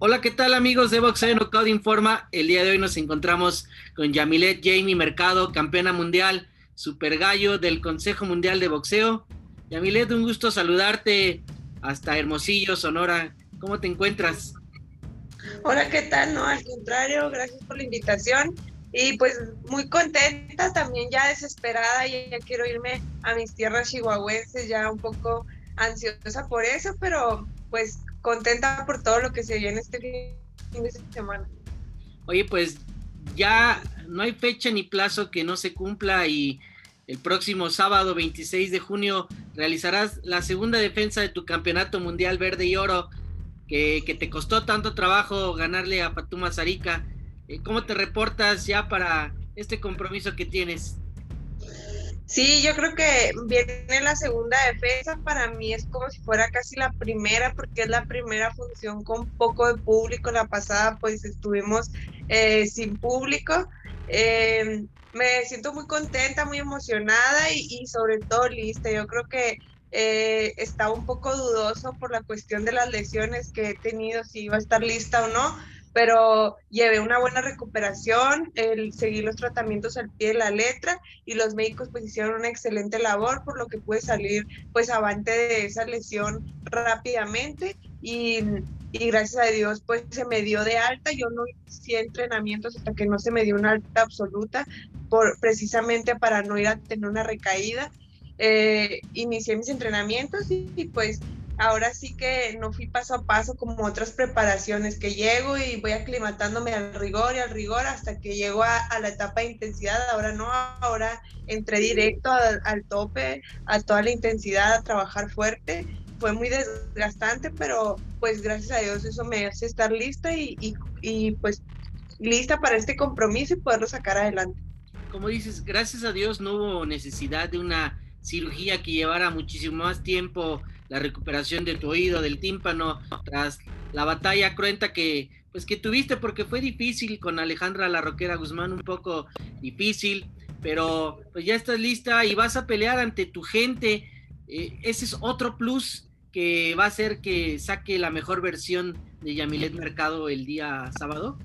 Hola, ¿qué tal amigos de Boxeo Knockout Informa? El día de hoy nos encontramos con Yamilet Jamie Mercado, campeona mundial, super gallo del Consejo Mundial de Boxeo. Yamilet, un gusto saludarte hasta Hermosillo, Sonora. ¿Cómo te encuentras? Hola, ¿qué tal? No, al contrario, gracias por la invitación. Y pues muy contenta, también ya desesperada, y ya quiero irme a mis tierras chihuahuenses, ya un poco ansiosa por eso, pero pues contenta por todo lo que se viene este fin de semana. Oye, pues ya no hay fecha ni plazo que no se cumpla y el próximo sábado 26 de junio realizarás la segunda defensa de tu campeonato mundial verde y oro que, te costó tanto trabajo ganarle a Fatuma Zarika. Eh, ¿Cómo te reportas ya para este compromiso que tienes? Sí, yo creo que viene la segunda defensa. Para mí es como si fuera casi la primera, porque es la primera función con poco de público. La pasada, pues estuvimos eh, sin público. Eh, me siento muy contenta, muy emocionada y, sobre todo lista. Yo creo que eh, un poco dudoso por la cuestión de las lesiones que he tenido, si iba a estar lista o no pero llevé una buena recuperación, el seguir los tratamientos al pie de la letra y los médicos pues hicieron una excelente labor, por lo que pude salir pues avante de esa lesión rápidamente y, y gracias a Dios pues se me dio de alta, yo no hice entrenamientos hasta que no se me dio una alta absoluta, por, precisamente para no ir a tener una recaída. Eh, inicié mis entrenamientos y pues ahora sí que no fui paso a paso como otras preparaciones, que llego y voy aclimatándome al rigor y al rigor hasta que llego a, la etapa de intensidad. Ahora no, ahora entré directo al, tope, a toda la intensidad, a trabajar fuerte. Fue muy desgastante, pero pues gracias a Dios eso me hace estar lista y, y pues lista para este compromiso y poderlo sacar adelante. Como dices, gracias a Dios no hubo necesidad de una cirugía que llevara muchísimo más tiempo la recuperación de tu oído, del tímpano, tras la batalla cruenta que pues que tuviste porque fue difícil con Alejandra La Roquera Guzmán, un poco difícil, pero pues ya estás lista y vas a pelear ante tu gente. Eh, ese es otro plus que va a hacer que saque la mejor versión de Yamilet Mercado el día sábado.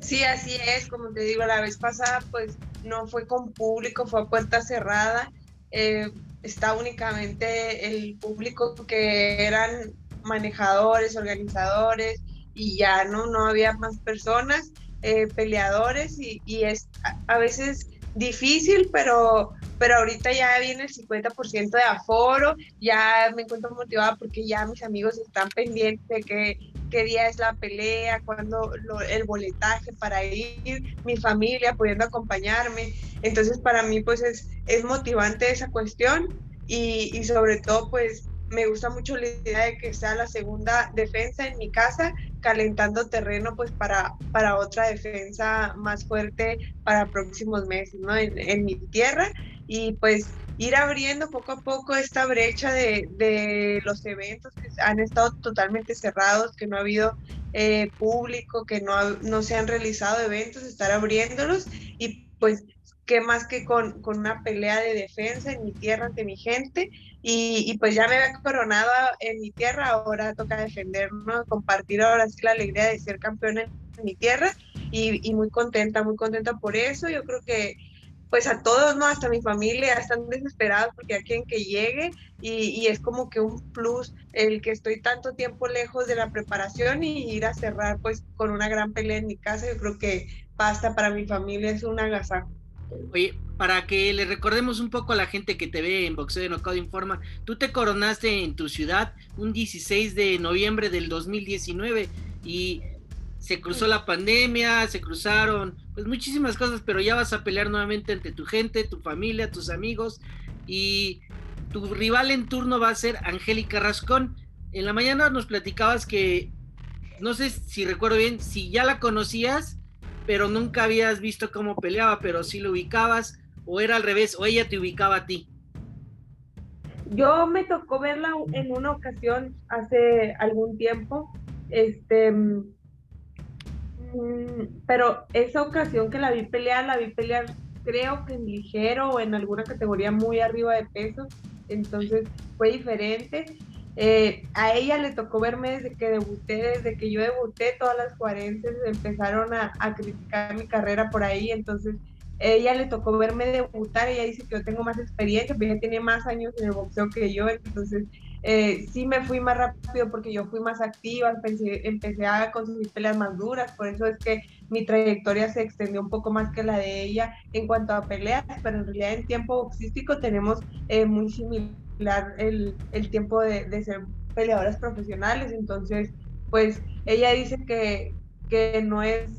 Sí, así es, como te digo, la vez pasada pues no fue con público, fue a puerta cerrada. Eh, está únicamente el público que eran manejadores, organizadores y ya no, no había más personas, eh, peleadores y, y, es a veces difícil, pero, pero ahorita ya viene el 50% de aforo, ya me encuentro motivada porque ya mis amigos están pendientes de que, qué día es la pelea, cuándo el boletaje para ir, mi familia pudiendo acompañarme. Entonces para mí pues es, es motivante esa cuestión y, y sobre todo pues me gusta mucho la idea de que sea la segunda defensa en mi casa, calentando terreno pues para, para otra defensa más fuerte para próximos meses, ¿no? En, mi tierra y pues ir abriendo poco a poco esta brecha de, de los eventos que han estado totalmente cerrados, que no ha habido eh, público, que no, no se han realizado eventos, estar abriéndolos y pues qué más que con, con, una pelea de defensa en mi tierra ante mi gente y, pues ya me había coronado en mi tierra, ahora toca defendernos, compartir ahora sí la alegría de ser campeón en, mi tierra y, y, muy contenta, muy contenta por eso. Yo creo que pues a todos, ¿no? Hasta mi familia están desesperados porque hay quien que llegue y, y, es como que un plus el que estoy tanto tiempo lejos de la preparación y ir a cerrar pues con una gran pelea en mi casa. Yo creo que basta para mi familia, es un agasajo. Oye, para que le recordemos un poco a la gente que te ve en Boxeo de Knockout Informa, tú te coronaste en tu ciudad un 16 de noviembre del 2019 y se cruzó la pandemia, se cruzaron pues muchísimas cosas, pero ya vas a pelear nuevamente ante tu gente, tu familia, tus amigos y tu rival en turno va a ser Angélica Rascón. En la mañana nos platicabas que, no sé si recuerdo bien, si ya la conocías pero nunca habías visto cómo peleaba, pero sí lo ubicabas, o era al revés, o ella te ubicaba a ti. Yo me tocó verla en una ocasión hace algún tiempo, este, mm, pero esa ocasión que la vi pelear, la vi pelear creo que en ligero o en alguna categoría muy arriba de peso, entonces fue diferente. Eh, a ella le tocó verme desde que debuté, desde que yo debuté, todas las cuarentas empezaron a, criticar mi carrera por ahí, entonces ella le tocó verme debutar, ella dice que yo tengo más experiencia, pero ella tiene más años en el boxeo que yo, entonces eh, sí me fui más rápido porque yo fui más activa, empecé, empecé a conseguir peleas más duras, por eso es que mi trayectoria se extendió un poco más que la de ella en cuanto a peleas, pero en realidad en tiempo boxístico tenemos eh, muy similar el, el tiempo de, de, ser peleadoras profesionales, entonces pues ella dice que, que no es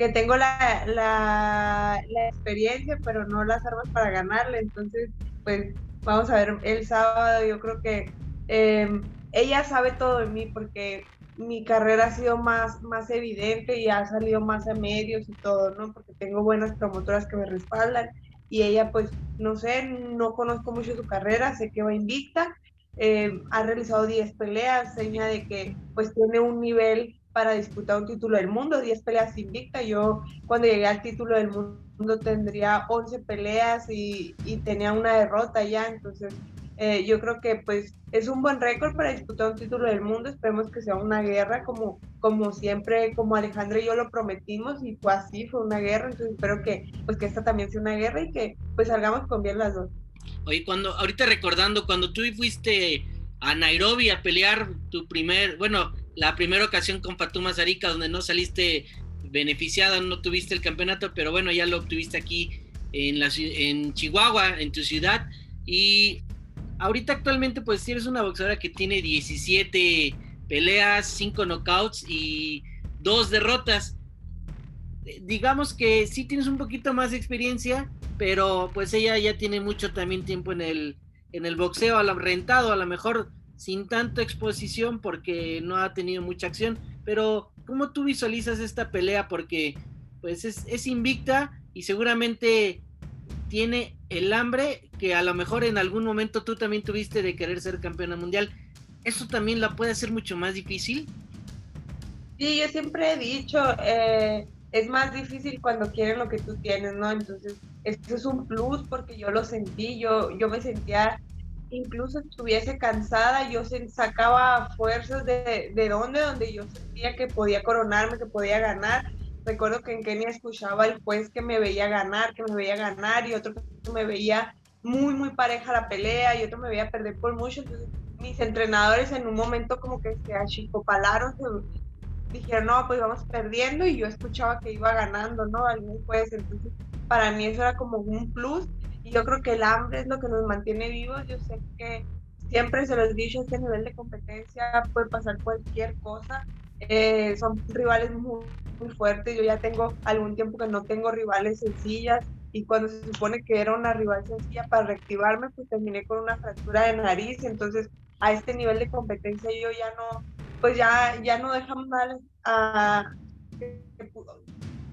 que tengo la, la, experiencia, pero no las armas para ganarle. Entonces, pues vamos a ver el sábado. Yo creo que eh, ella sabe todo de mí porque mi carrera ha sido más, más evidente y ha salido más a medios y todo, ¿no? Porque tengo buenas promotoras que me respaldan y ella, pues, no sé, no conozco mucho su carrera, sé que va invicta. Eh, ha realizado 10 peleas, seña de que pues tiene un nivel para disputar un título del mundo, 10 peleas invicta. Yo cuando llegué al título del mundo tendría 11 peleas y, y tenía una derrota ya, entonces eh, yo creo que pues es un buen récord para disputar un título del mundo, esperemos que sea una guerra como, como siempre, como Alejandro y yo lo prometimos y fue así, fue una guerra, entonces espero que pues que esta también sea una guerra y que pues salgamos con bien las dos. Oye, cuando, ahorita recordando, cuando tú fuiste a Nairobi a pelear tu primer, bueno, la primera ocasión con Fatuma Zarika, donde no saliste beneficiada, no tuviste el campeonato, pero bueno, ya lo obtuviste aquí en, la, en Chihuahua, en tu ciudad. Y ahorita actualmente, pues si eres una boxeadora que tiene 17 peleas, 5 knockouts y 2 derrotas. Digamos que sí tienes un poquito más de experiencia, pero pues ella ya tiene mucho también tiempo en el, en el boxeo, a rentado, a lo mejor sin tanta exposición porque no ha tenido mucha acción, pero ¿cómo tú visualizas esta pelea? Porque pues es, invicta y seguramente tiene el hambre que a lo mejor en algún momento tú también tuviste de querer ser campeona mundial. ¿Eso también la puede hacer mucho más difícil? Sí, yo siempre he dicho, eh, es más difícil cuando quieren lo que tú tienes, ¿no? Entonces, esto es un plus porque yo lo sentí, yo, yo me sentía incluso estuviese cansada, yo sacaba fuerzas de, de donde, donde yo sentía que podía coronarme, que podía ganar. Recuerdo que en Kenia escuchaba el juez que me veía ganar, que me veía ganar, y otro que me veía muy, muy pareja la pelea, y otro me veía perder por mucho. Entonces, mis entrenadores en un momento como que se achicopalaron, se dijeron, no, pues vamos perdiendo, y yo escuchaba que iba ganando, ¿no? Algún juez. Entonces, para mí eso era como un plus y yo creo que el hambre es lo que nos mantiene vivos. Yo sé que siempre se los he dicho, este nivel de competencia puede pasar cualquier cosa. Eh, son rivales muy, muy, fuertes. Yo ya tengo algún tiempo que no tengo rivales sencillas y cuando se supone que era una rival sencilla para reactivarme, pues terminé con una fractura de nariz. Entonces, a este nivel de competencia yo ya no, pues ya, ya no dejamos nada a,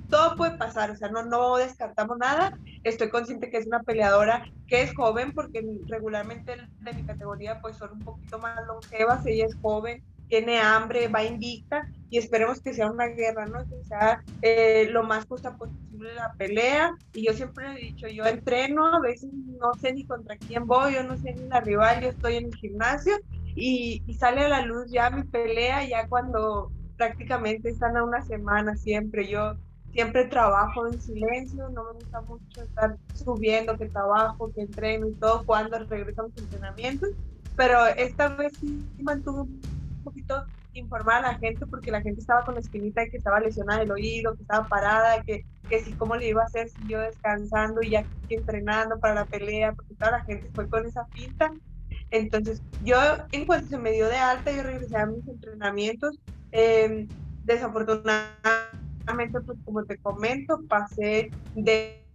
todo puede pasar, o sea, no, no descartamos nada. Estoy consciente que es una peleadora que es joven, porque regularmente de mi categoría pues son un poquito más longevas, ella es joven, tiene hambre, va invicta y esperemos que sea una guerra, ¿no? Que sea eh, lo más justa posible la pelea. Y yo siempre he dicho, yo entreno, a veces no sé ni contra quién voy, yo no sé ni la rival, yo estoy en el gimnasio y, y sale a la luz ya mi pelea, ya cuando prácticamente están a una semana siempre. Yo siempre trabajo en silencio, no me gusta mucho estar subiendo que trabajo, que entreno y todo cuando regreso a entrenamientos, pero esta vez sí mantuve poquito informada a la gente porque la gente estaba con la espinita de que estaba lesionada el oído, que estaba parada, que, que sí, cómo le iba a hacer si yo descansando y ya entrenando para la pelea, porque toda la gente fue con esa pinta. Entonces, yo en cuanto se me dio de alta, yo regresé a mis entrenamientos. Eh, desafortunadamente, pues como te comento, pasé de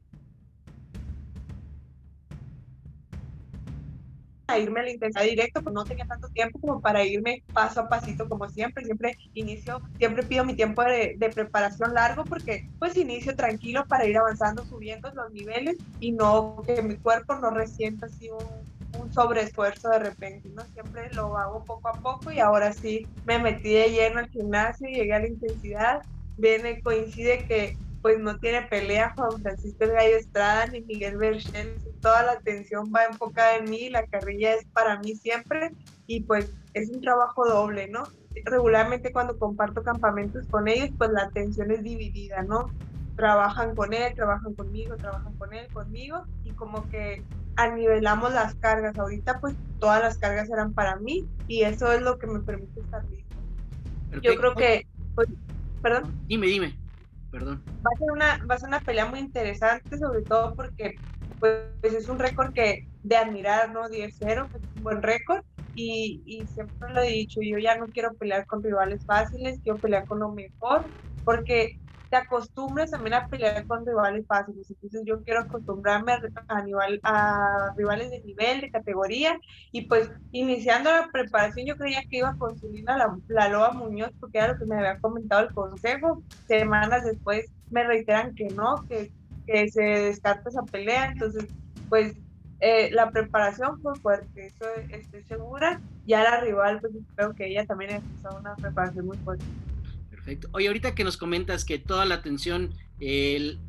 a irme a la intensidad directo, pues no tenía tanto tiempo como para irme paso a pasito como siempre, siempre inicio, siempre pido mi tiempo de, de, preparación largo porque pues inicio tranquilo para ir avanzando, subiendo los niveles y no que mi cuerpo no resienta así un, un sobreesfuerzo de repente, ¿no? Siempre lo hago poco a poco y ahora sí me metí de lleno al gimnasio, llegué a la intensidad viene, coincide que pues no tiene pelea Juan Francisco Gallo Estrada ni Miguel Berchel, toda la atención va enfocada en mí, la carrilla es para mí siempre y pues es un trabajo doble, ¿no? Regularmente cuando comparto campamentos con ellos, pues la atención es dividida, ¿no? Trabajan con él, trabajan conmigo, trabajan con él, conmigo, y como que anivelamos las cargas. Ahorita pues todas las cargas eran para mí y eso es lo que me permite estar listo. Yo creo que, pues, perdón. Dime, dime, perdón. Va a ser una, va a ser una pelea muy interesante, sobre todo porque pues, es un récord que de admirar, ¿no? 10-0, pues, un buen récord. Y, y siempre lo he dicho, yo ya no quiero pelear con rivales fáciles, quiero pelear con lo mejor, porque te acostumbras también a pelear con rivales fáciles. Entonces yo quiero acostumbrarme a, a rivales de nivel, de categoría. Y pues iniciando la preparación yo creía que iba a conseguir la, la Loa Muñoz porque era lo que me había comentado el consejo. Semanas después me reiteran que no, que, que se descarta esa pelea. Entonces pues eh, la preparación fue fuerte, eso estoy segura. Ya la rival, pues creo que ella también empezó una preparación muy fuerte. Perfecto. Oye, ahorita que nos comentas que toda la atención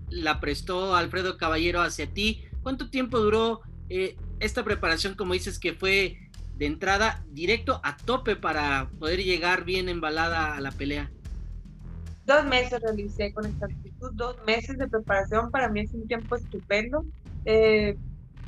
la prestó Alfredo Caballero hacia ti, ¿cuánto tiempo duró eh, esta preparación, como dices, que fue de entrada directo a tope para poder llegar bien embalada a la pelea? Dos meses realicé con esta actitud, dos meses de preparación, para mí es un tiempo estupendo. Eh,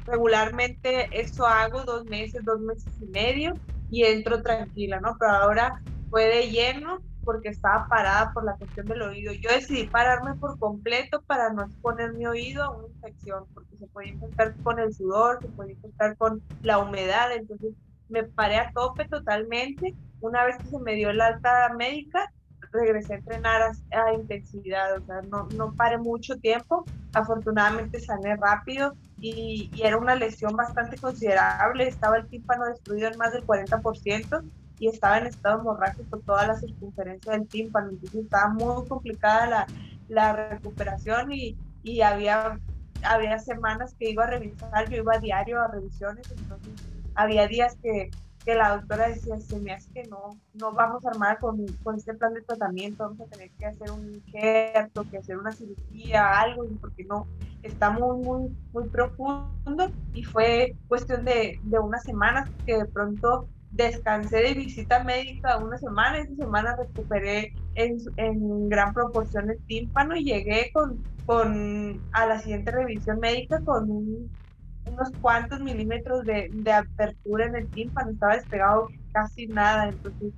regularmente eso hago dos meses, dos meses y medio y entro tranquila, ¿no? Pero ahora fue de lleno porque estaba parada por la cuestión del oído. Yo decidí pararme por completo para no exponer mi oído a una infección, porque se puede infectar con el sudor, se puede infectar con la humedad, entonces me paré a tope totalmente. Una vez que se me dio el alta médica, regresé a entrenar a, intensidad, o sea, no, no paré mucho tiempo. Afortunadamente sané rápido y, y, era una lesión bastante considerable. Estaba el tímpano destruido en más del 40% y estaba en estado hemorrágico toda la circunferencia del tímpano, entonces estaba muy complicada la, la recuperación y, y, había, había semanas que iba a revisar, yo iba a diario a revisiones, entonces había días que, que la doctora decía, se me hace que no, no vamos a armar con, con este plan de tratamiento, vamos a tener que hacer un injerto, que hacer una cirugía, algo, porque no, está muy, muy, muy profundo y fue cuestión de, de unas semanas que de pronto descansé de visita médica una semana, esa semana recuperé en, en gran proporción el tímpano y llegué con, con a la siguiente revisión médica con unos cuantos milímetros de, de, apertura en el tímpano, estaba despegado casi nada, entonces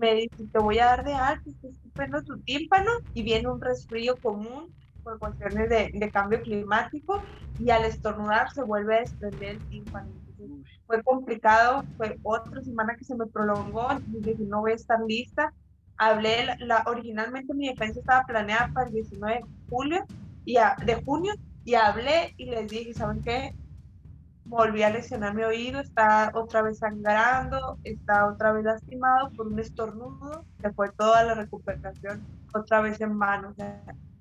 me dice, te voy a dar de alta, está estupendo tu tímpano y viene un resfrío común por cuestiones de, de cambio climático y al estornudar se vuelve a desprender el tímpano fue complicado, fue otra semana que se me prolongó, dije, no voy a estar lista. Hablé, la, originalmente mi defensa estaba planeada para el 19 de julio, y de junio, y hablé y les dije, ¿saben qué? Volví a lesionar mi oído, está otra vez sangrando, está otra vez lastimado por un estornudo, se fue toda la recuperación otra vez en vano.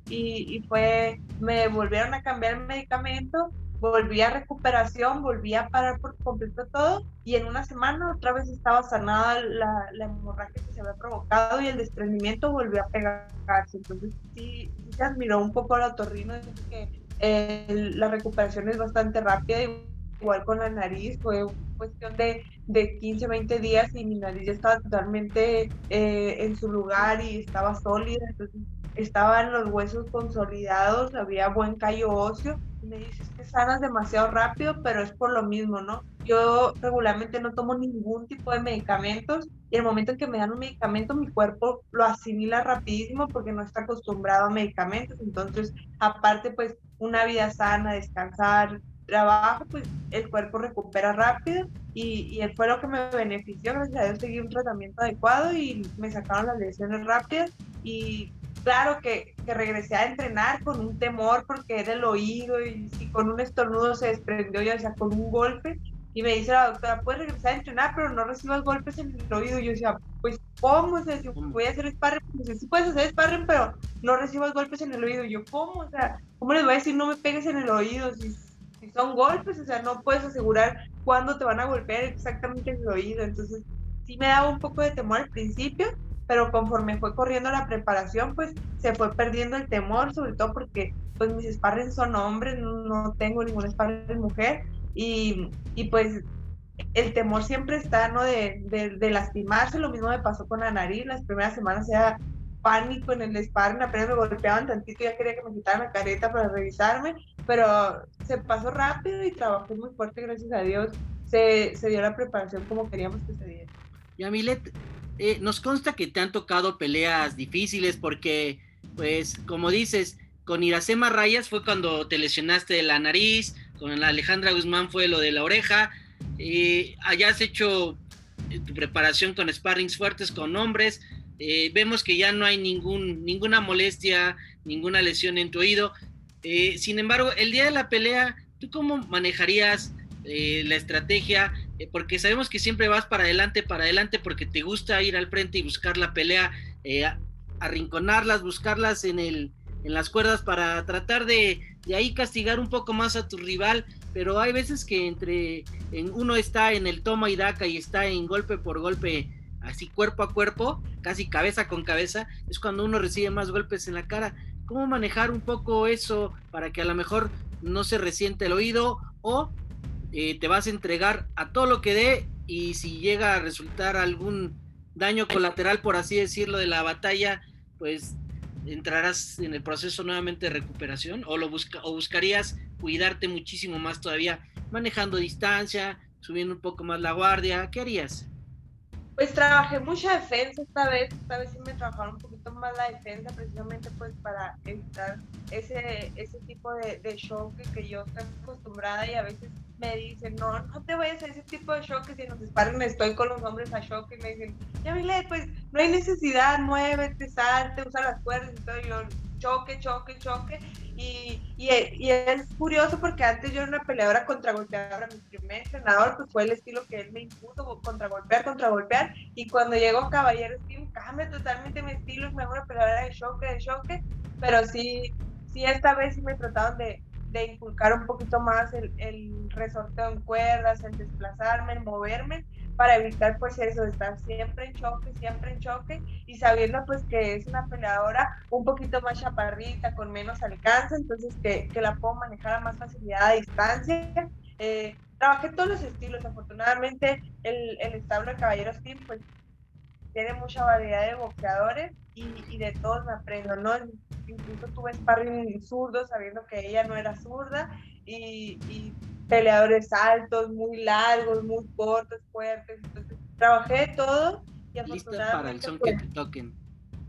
y, y fue, me volvieron a cambiar el medicamento volví a recuperación, volví a parar por completo todo y en una semana otra vez estaba sanada la, hemorragia que se había provocado y el desprendimiento volvió a pegarse. Entonces sí, se admiró un poco la otorrino, que la recuperación es bastante rápida, igual con la nariz, fue cuestión de, de 15, 20 días y mi nariz ya estaba totalmente eh, en su lugar y estaba sólida, entonces estaban los huesos consolidados, había buen callo óseo me dices que sanas demasiado rápido, pero es por lo mismo, ¿no? Yo regularmente no tomo ningún tipo de medicamentos y el momento en que me dan un medicamento, mi cuerpo lo asimila rapidísimo porque no está acostumbrado a medicamentos. Entonces, aparte, pues, una vida sana, descansar, trabajo, pues el cuerpo recupera rápido y, y fue lo que me benefició. Gracias a Dios seguí un tratamiento adecuado y me sacaron las lesiones rápidas y claro que, que, regresé a entrenar con un temor porque era el oído y, con un estornudo se desprendió, ya sea, con un golpe. Y me dice la doctora, puedes regresar a entrenar, pero no recibas golpes en el oído. Y yo decía, pues, ¿cómo? O sea, si voy a hacer sparring, pues sí puedes hacer sparring, pero no recibas golpes en el oído. Y yo, ¿cómo? O sea, ¿cómo les voy a decir no me pegues en el oído? Si, si son golpes, o sea, no puedes asegurar cuándo te van a golpear exactamente en el oído. Entonces, sí me daba un poco de temor al principio, pero conforme fue corriendo la preparación, pues se fue perdiendo el temor, sobre todo porque pues mis sparring son hombres, no tengo ningún sparring mujer, y, y pues el temor siempre está, ¿no? De, de, lastimarse, lo mismo me pasó con la nariz, las primeras semanas era pánico en el sparring, apenas me golpeaban tantito, ya quería que me quitaran la careta para revisarme, pero se pasó rápido y trabajé muy fuerte, gracias a Dios, se, se dio la preparación como queríamos que se diera. Yamilet, eh, nos consta que te han tocado peleas difíciles porque, pues, como dices, con Iracema Rayas fue cuando te lesionaste la nariz, con Alejandra Guzmán fue lo de la oreja, eh, hayas hecho eh, tu preparación con sparrings fuertes con hombres, eh, vemos que ya no hay ningún, ninguna molestia, ninguna lesión en tu oído. sin embargo, el día de la pelea, ¿tú cómo manejarías la estrategia? Porque sabemos que siempre vas para adelante, para adelante, porque te gusta ir al frente y buscar la pelea, arrinconarlas, buscarlas en, el, en las cuerdas para tratar de, de ahí castigar un poco más a tu rival pero hay veces que entre en, uno está en el toma y daca y está en golpe por golpe, así cuerpo a cuerpo, casi cabeza con cabeza, es cuando uno recibe más golpes en la cara. ¿Cómo manejar un poco eso para que a lo mejor no se resiente el oído o eh, te vas a entregar a todo lo que dé y si llega a resultar algún daño colateral, por así decirlo, de la batalla, pues entrarás en el proceso nuevamente de recuperación o lo busca, o buscarías cuidarte muchísimo más todavía manejando distancia, subiendo un poco más la guardia, ¿qué harías? Pues trabajé mucha defensa esta vez, esta vez sí me trabajaron un poquito más la defensa precisamente pues para evitar ese, ese tipo de, de shock que yo estoy acostumbrada y a veces me dicen, no, no te vayas a ese tipo de shock, que si nos disparen estoy con los hombres a shock y me dicen, ya Milet, pues no hay necesidad, muévete, salte, usa las cuerdas y todo, yo choque, choque, choque, y, y, es curioso porque antes yo era una peleadora contragolpeadora, mi primer entrenador pues fue el estilo que él me impuso, contragolpear, contragolpear, y cuando llegó Caballero Steam cambia totalmente mi estilo, es mejor una peleadora de choque, de choque, pero sí, sí esta vez sí me trataron de, de inculcar un poquito más el, el resorteo en cuerdas, el desplazarme, el moverme, para evitar pues eso, estar siempre en choque, siempre en choque y sabiendo pues que es una peleadora un poquito más chaparrita, con menos alcance, entonces que, que la puedo manejar a más facilidad a distancia. Eh, trabajé todos los estilos, afortunadamente el, el establo de Caballeros Team pues tiene mucha variedad de boxeadores y, y de todos me aprendo, ¿no? incluso tuve sparring zurdo sabiendo que ella no era zurda y, peleadores altos, muy largos, muy cortos, fuertes. Entonces, trabajé todo y afortunadamente... para el son que te toquen.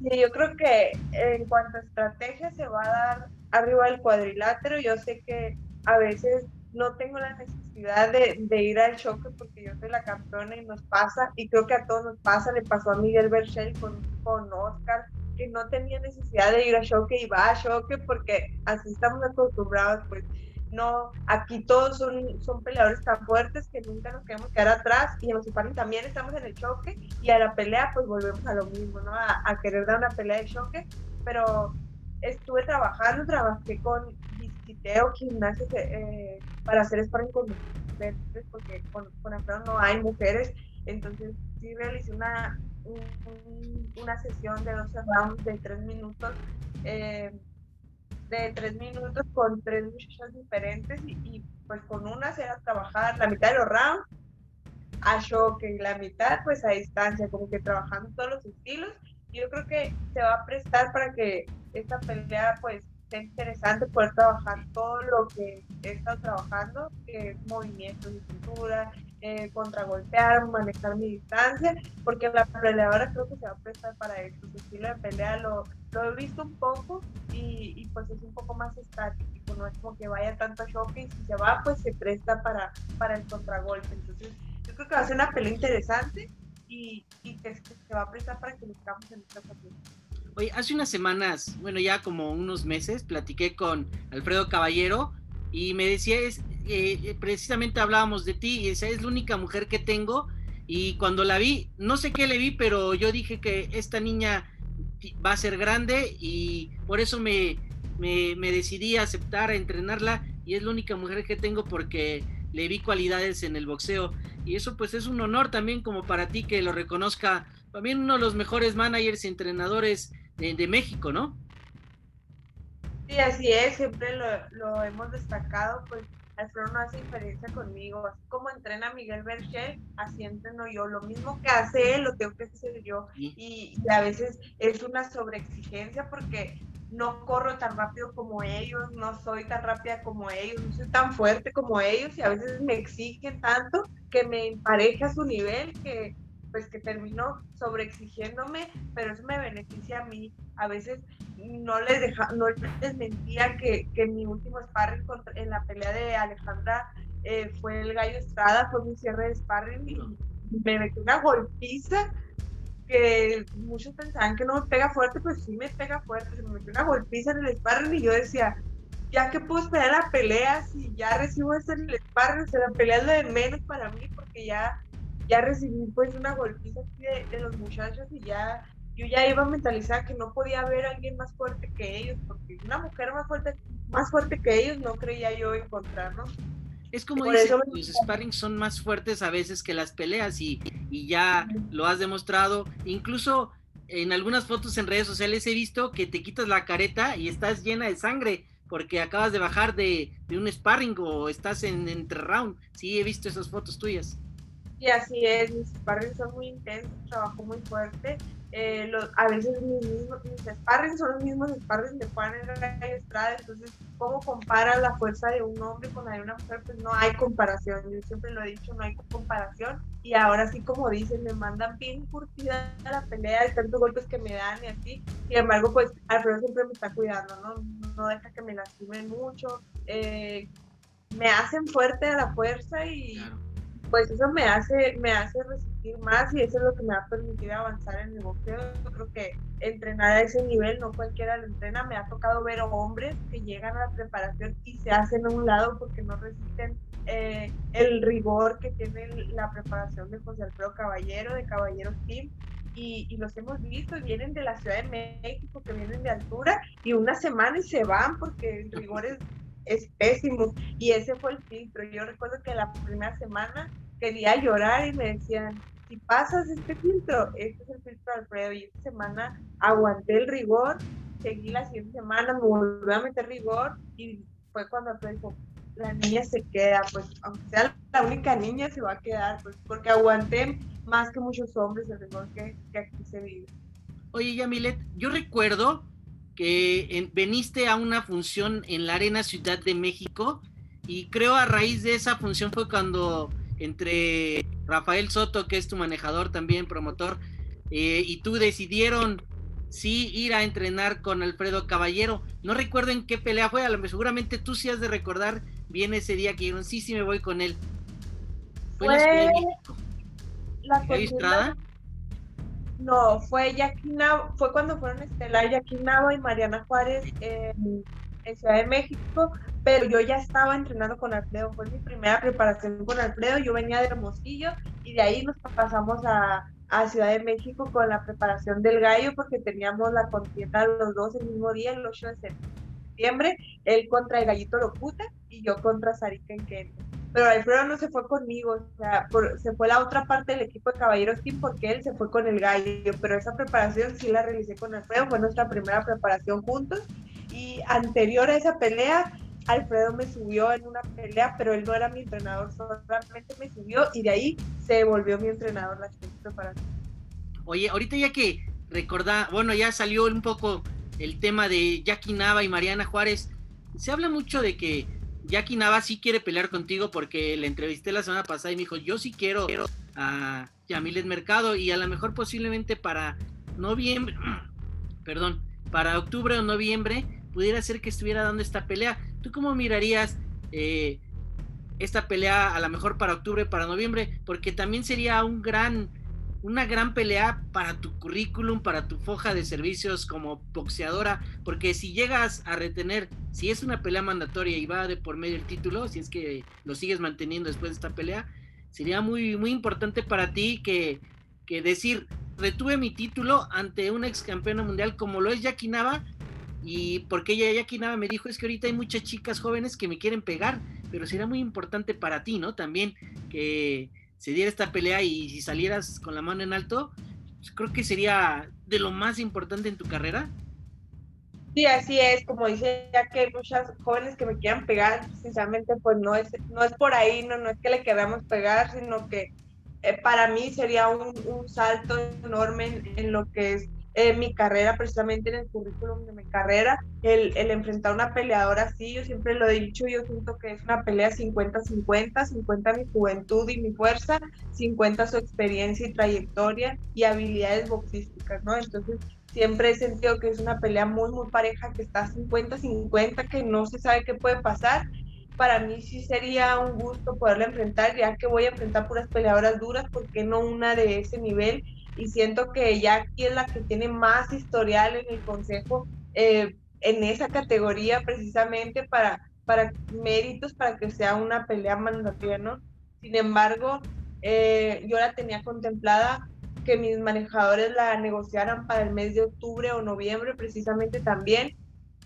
Sí, yo creo que en cuanto a estrategia se va a dar arriba del cuadrilátero. Yo sé que a veces no tengo la necesidad de, ir al choque porque yo soy la campeona y nos pasa, y creo que a todos nos pasa, le pasó a Miguel Berchel con, Oscar, que no tenía necesidad de ir a choque y va a choque porque así estamos acostumbrados, pues no, aquí todos son, peleadores tan fuertes que nunca nos queremos quedar atrás y en los sparring también estamos en el choque y a la pelea pues volvemos a lo mismo, ¿no? A, querer dar una pelea de choque, pero estuve trabajando, trabajé con visiteo, gimnasios eh, para hacer sparring con mujeres porque con, con no hay mujeres, entonces sí realicé una una sesión de 12 rounds de 3 minutos, eh, de 3 minutos con tres muchachas diferentes y, pues con unas era trabajar la mitad de los rounds a choque y la mitad pues a distancia, como que trabajando todos los estilos. Y yo creo que se va a prestar para que esta pelea pues sea interesante poder trabajar todo lo que he estado trabajando, que es movimientos de cintura, eh, contragolpear, manejar mi distancia, porque la peleadora creo que se va a prestar para esto. Su estilo de pelea lo, lo he visto un poco y, y, pues es un poco más estático, no es como que vaya tanto a y si se va, pues se presta para, para el contragolpe. Entonces, yo creo que va a ser una pelea interesante y, y que, se va a prestar para que buscamos en esta ocasión. Oye, hace unas semanas, bueno, ya como unos meses, platiqué con Alfredo Caballero y me decía, es, eh, precisamente hablábamos de ti y esa es la única mujer que tengo y cuando la vi, no sé qué le vi, pero yo dije que esta niña va a ser grande y por eso me, me, decidí a aceptar a entrenarla y es la única mujer que tengo porque le vi cualidades en el boxeo. Y eso pues es un honor también como para ti que lo reconozca también uno de los mejores managers y entrenadores de, de México, ¿no? Sí, así es, siempre lo, lo hemos destacado, pues Alfredo no hace diferencia conmigo. Así como entrena Miguel Berchel, así entreno yo. Lo mismo que hace él, lo tengo que hacer yo. Y, y, a veces es una sobreexigencia porque no corro tan rápido como ellos, no soy tan rápida como ellos, no soy tan fuerte como ellos y a veces me exigen tanto que me empareje a su nivel que pues que termino sobreexigiéndome, pero eso me beneficia a mí. A veces no les, deja, no les mentía que, que mi último sparring en la pelea de Alejandra eh, fue el Gallo Estrada, fue mi cierre de sparring y me metí una golpiza que muchos pensaban que no me pega fuerte, pues sí me pega fuerte, se me metió una golpiza en el sparring y yo decía, ya que puedo esperar la pelea, si ya recibo eso en el sparring, o la pelea lo de menos para mí porque ya, ya recibí pues una golpiza de, de los muchachos y ya yo ya iba mentalizada que no podía haber alguien más fuerte que ellos, porque una mujer más fuerte, más fuerte que ellos no creía yo encontrar, ¿no? Es como dicen, los sparrings son más fuertes a veces que las peleas y, y ya lo has demostrado. Incluso en algunas fotos en redes sociales he visto que te quitas la careta y estás llena de sangre porque acabas de bajar de, de un sparring o estás en entre round. Sí, he visto esas fotos tuyas. Y así es, mis sparrings son muy intensos, trabajo muy fuerte eh, a veces mis, mismos, mis sparring son los mismos sparring de Juan en Estrada, entonces, ¿cómo compara la fuerza de un hombre con la de una mujer? Pues no hay comparación, yo siempre lo he dicho, no hay comparación, y ahora sí, como dicen, me mandan bien curtida a la pelea, de tantos golpes que me dan y así, sin embargo, pues Alfredo siempre me está cuidando, ¿no? No deja que me lastimen mucho, eh, me hacen fuerte a la fuerza y pues eso me hace, me hace resistir más y eso es lo que me ha permitido avanzar en el boxeo. Yo creo que entrenar a ese nivel no cualquiera lo entrena. Me ha tocado ver hombres que llegan a la preparación y se hacen a un lado porque no resisten eh, el rigor que tiene la preparación de José Alfredo Caballero, de Caballeros Team. Y, y, los hemos visto, vienen de la Ciudad de México, que vienen de altura, y una semana y se van porque el rigor es es pésimo. Y ese fue el filtro. Yo recuerdo que la primera semana quería llorar y me decían, si pasas este filtro, este es el filtro de Alfredo. Y esta semana aguanté el rigor, seguí la siguiente semana, me volví a meter rigor y fue cuando Alfredo dijo, la niña se queda, pues aunque sea la única niña se va a quedar, pues porque aguanté más que muchos hombres el rigor que, que aquí se vive. Oye, Yamilet, yo recuerdo que veniste a una función en la Arena Ciudad de México y creo a raíz de esa función fue cuando entre Rafael Soto, que es tu manejador también, promotor, eh, y tú decidieron sí ir a entrenar con Alfredo Caballero. No recuerdo en qué pelea fue, a lo seguramente tú sí has de recordar bien ese día que dijeron, sí, sí me voy con él. ¿Fue, la, la no, fue Yaquina, fue cuando fueron Estelar Yaquinaba y Mariana Juárez en, Ciudad de México, pero yo ya estaba entrenando con Alfredo, fue mi primera preparación con Alfredo, yo venía de Hermosillo y de ahí nos pasamos a, Ciudad de México con la preparación del gallo porque teníamos la contienda los dos el mismo día, el 8 de septiembre, él contra el gallito Locuta y yo contra Sarika Kenia pero Alfredo no se fue conmigo, o sea, se fue la otra parte del equipo de Caballeros Team porque él se fue con el gallo, pero esa preparación sí la realicé con Alfredo, fue nuestra primera preparación juntos y anterior a esa pelea, Alfredo me subió en una pelea, pero él no era mi entrenador, solamente me subió y de ahí se volvió mi entrenador la preparación. Oye, ahorita ya que recordá, bueno, ya salió un poco el tema de Jackie Nava y Mariana Juárez, se habla mucho de que Jackie Nava sí quiere pelear contigo porque le entrevisté la semana pasada y me dijo, yo sí quiero a Yamilet Mercado y a lo mejor posiblemente para noviembre, perdón, para octubre o noviembre pudiera ser que estuviera dando esta pelea. ¿Tú cómo mirarías eh, esta pelea a lo mejor para octubre, para noviembre? Porque también sería un gran una gran pelea para tu currículum, para tu foja de servicios como boxeadora, porque si llegas a retener, si es una pelea mandatoria y va de por medio el título, si es que lo sigues manteniendo después de esta pelea, sería muy, muy importante para ti que, que decir, retuve mi título ante una ex campeona mundial como lo es Jackie Nava, y porque ella, Jackie Nava, me dijo, es que ahorita hay muchas chicas jóvenes que me quieren pegar, pero sería muy importante para ti, ¿no? También que se diera esta pelea y si salieras con la mano en alto, pues, creo que sería de lo más importante en tu carrera. Sí, así es, como dice ya que hay muchas jóvenes que me quieran pegar, precisamente pues no es, no es por ahí, no, no es que le queramos pegar, sino que eh, para mí sería un, un salto enorme en, lo que es eh, mi carrera, precisamente en el currículum de mi carrera, el, el, enfrentar una peleadora así, yo siempre lo he dicho, yo siento que es una pelea 50-50, 50 mi juventud y mi fuerza, 50 su experiencia y trayectoria y habilidades boxísticas, ¿no? Entonces, siempre he sentido que es una pelea muy, muy pareja, que está 50-50, que no se sabe qué puede pasar. Para mí sí sería un gusto poderla enfrentar, ya que voy a enfrentar puras peleadoras duras, porque no una de ese nivel? Y siento que Jackie es la que tiene más historial en el consejo, eh, en esa categoría precisamente para, para méritos, para que sea una pelea mandatoria, ¿no? Sin embargo, eh, yo la tenía contemplada que mis manejadores la negociaran para el mes de octubre o noviembre precisamente también,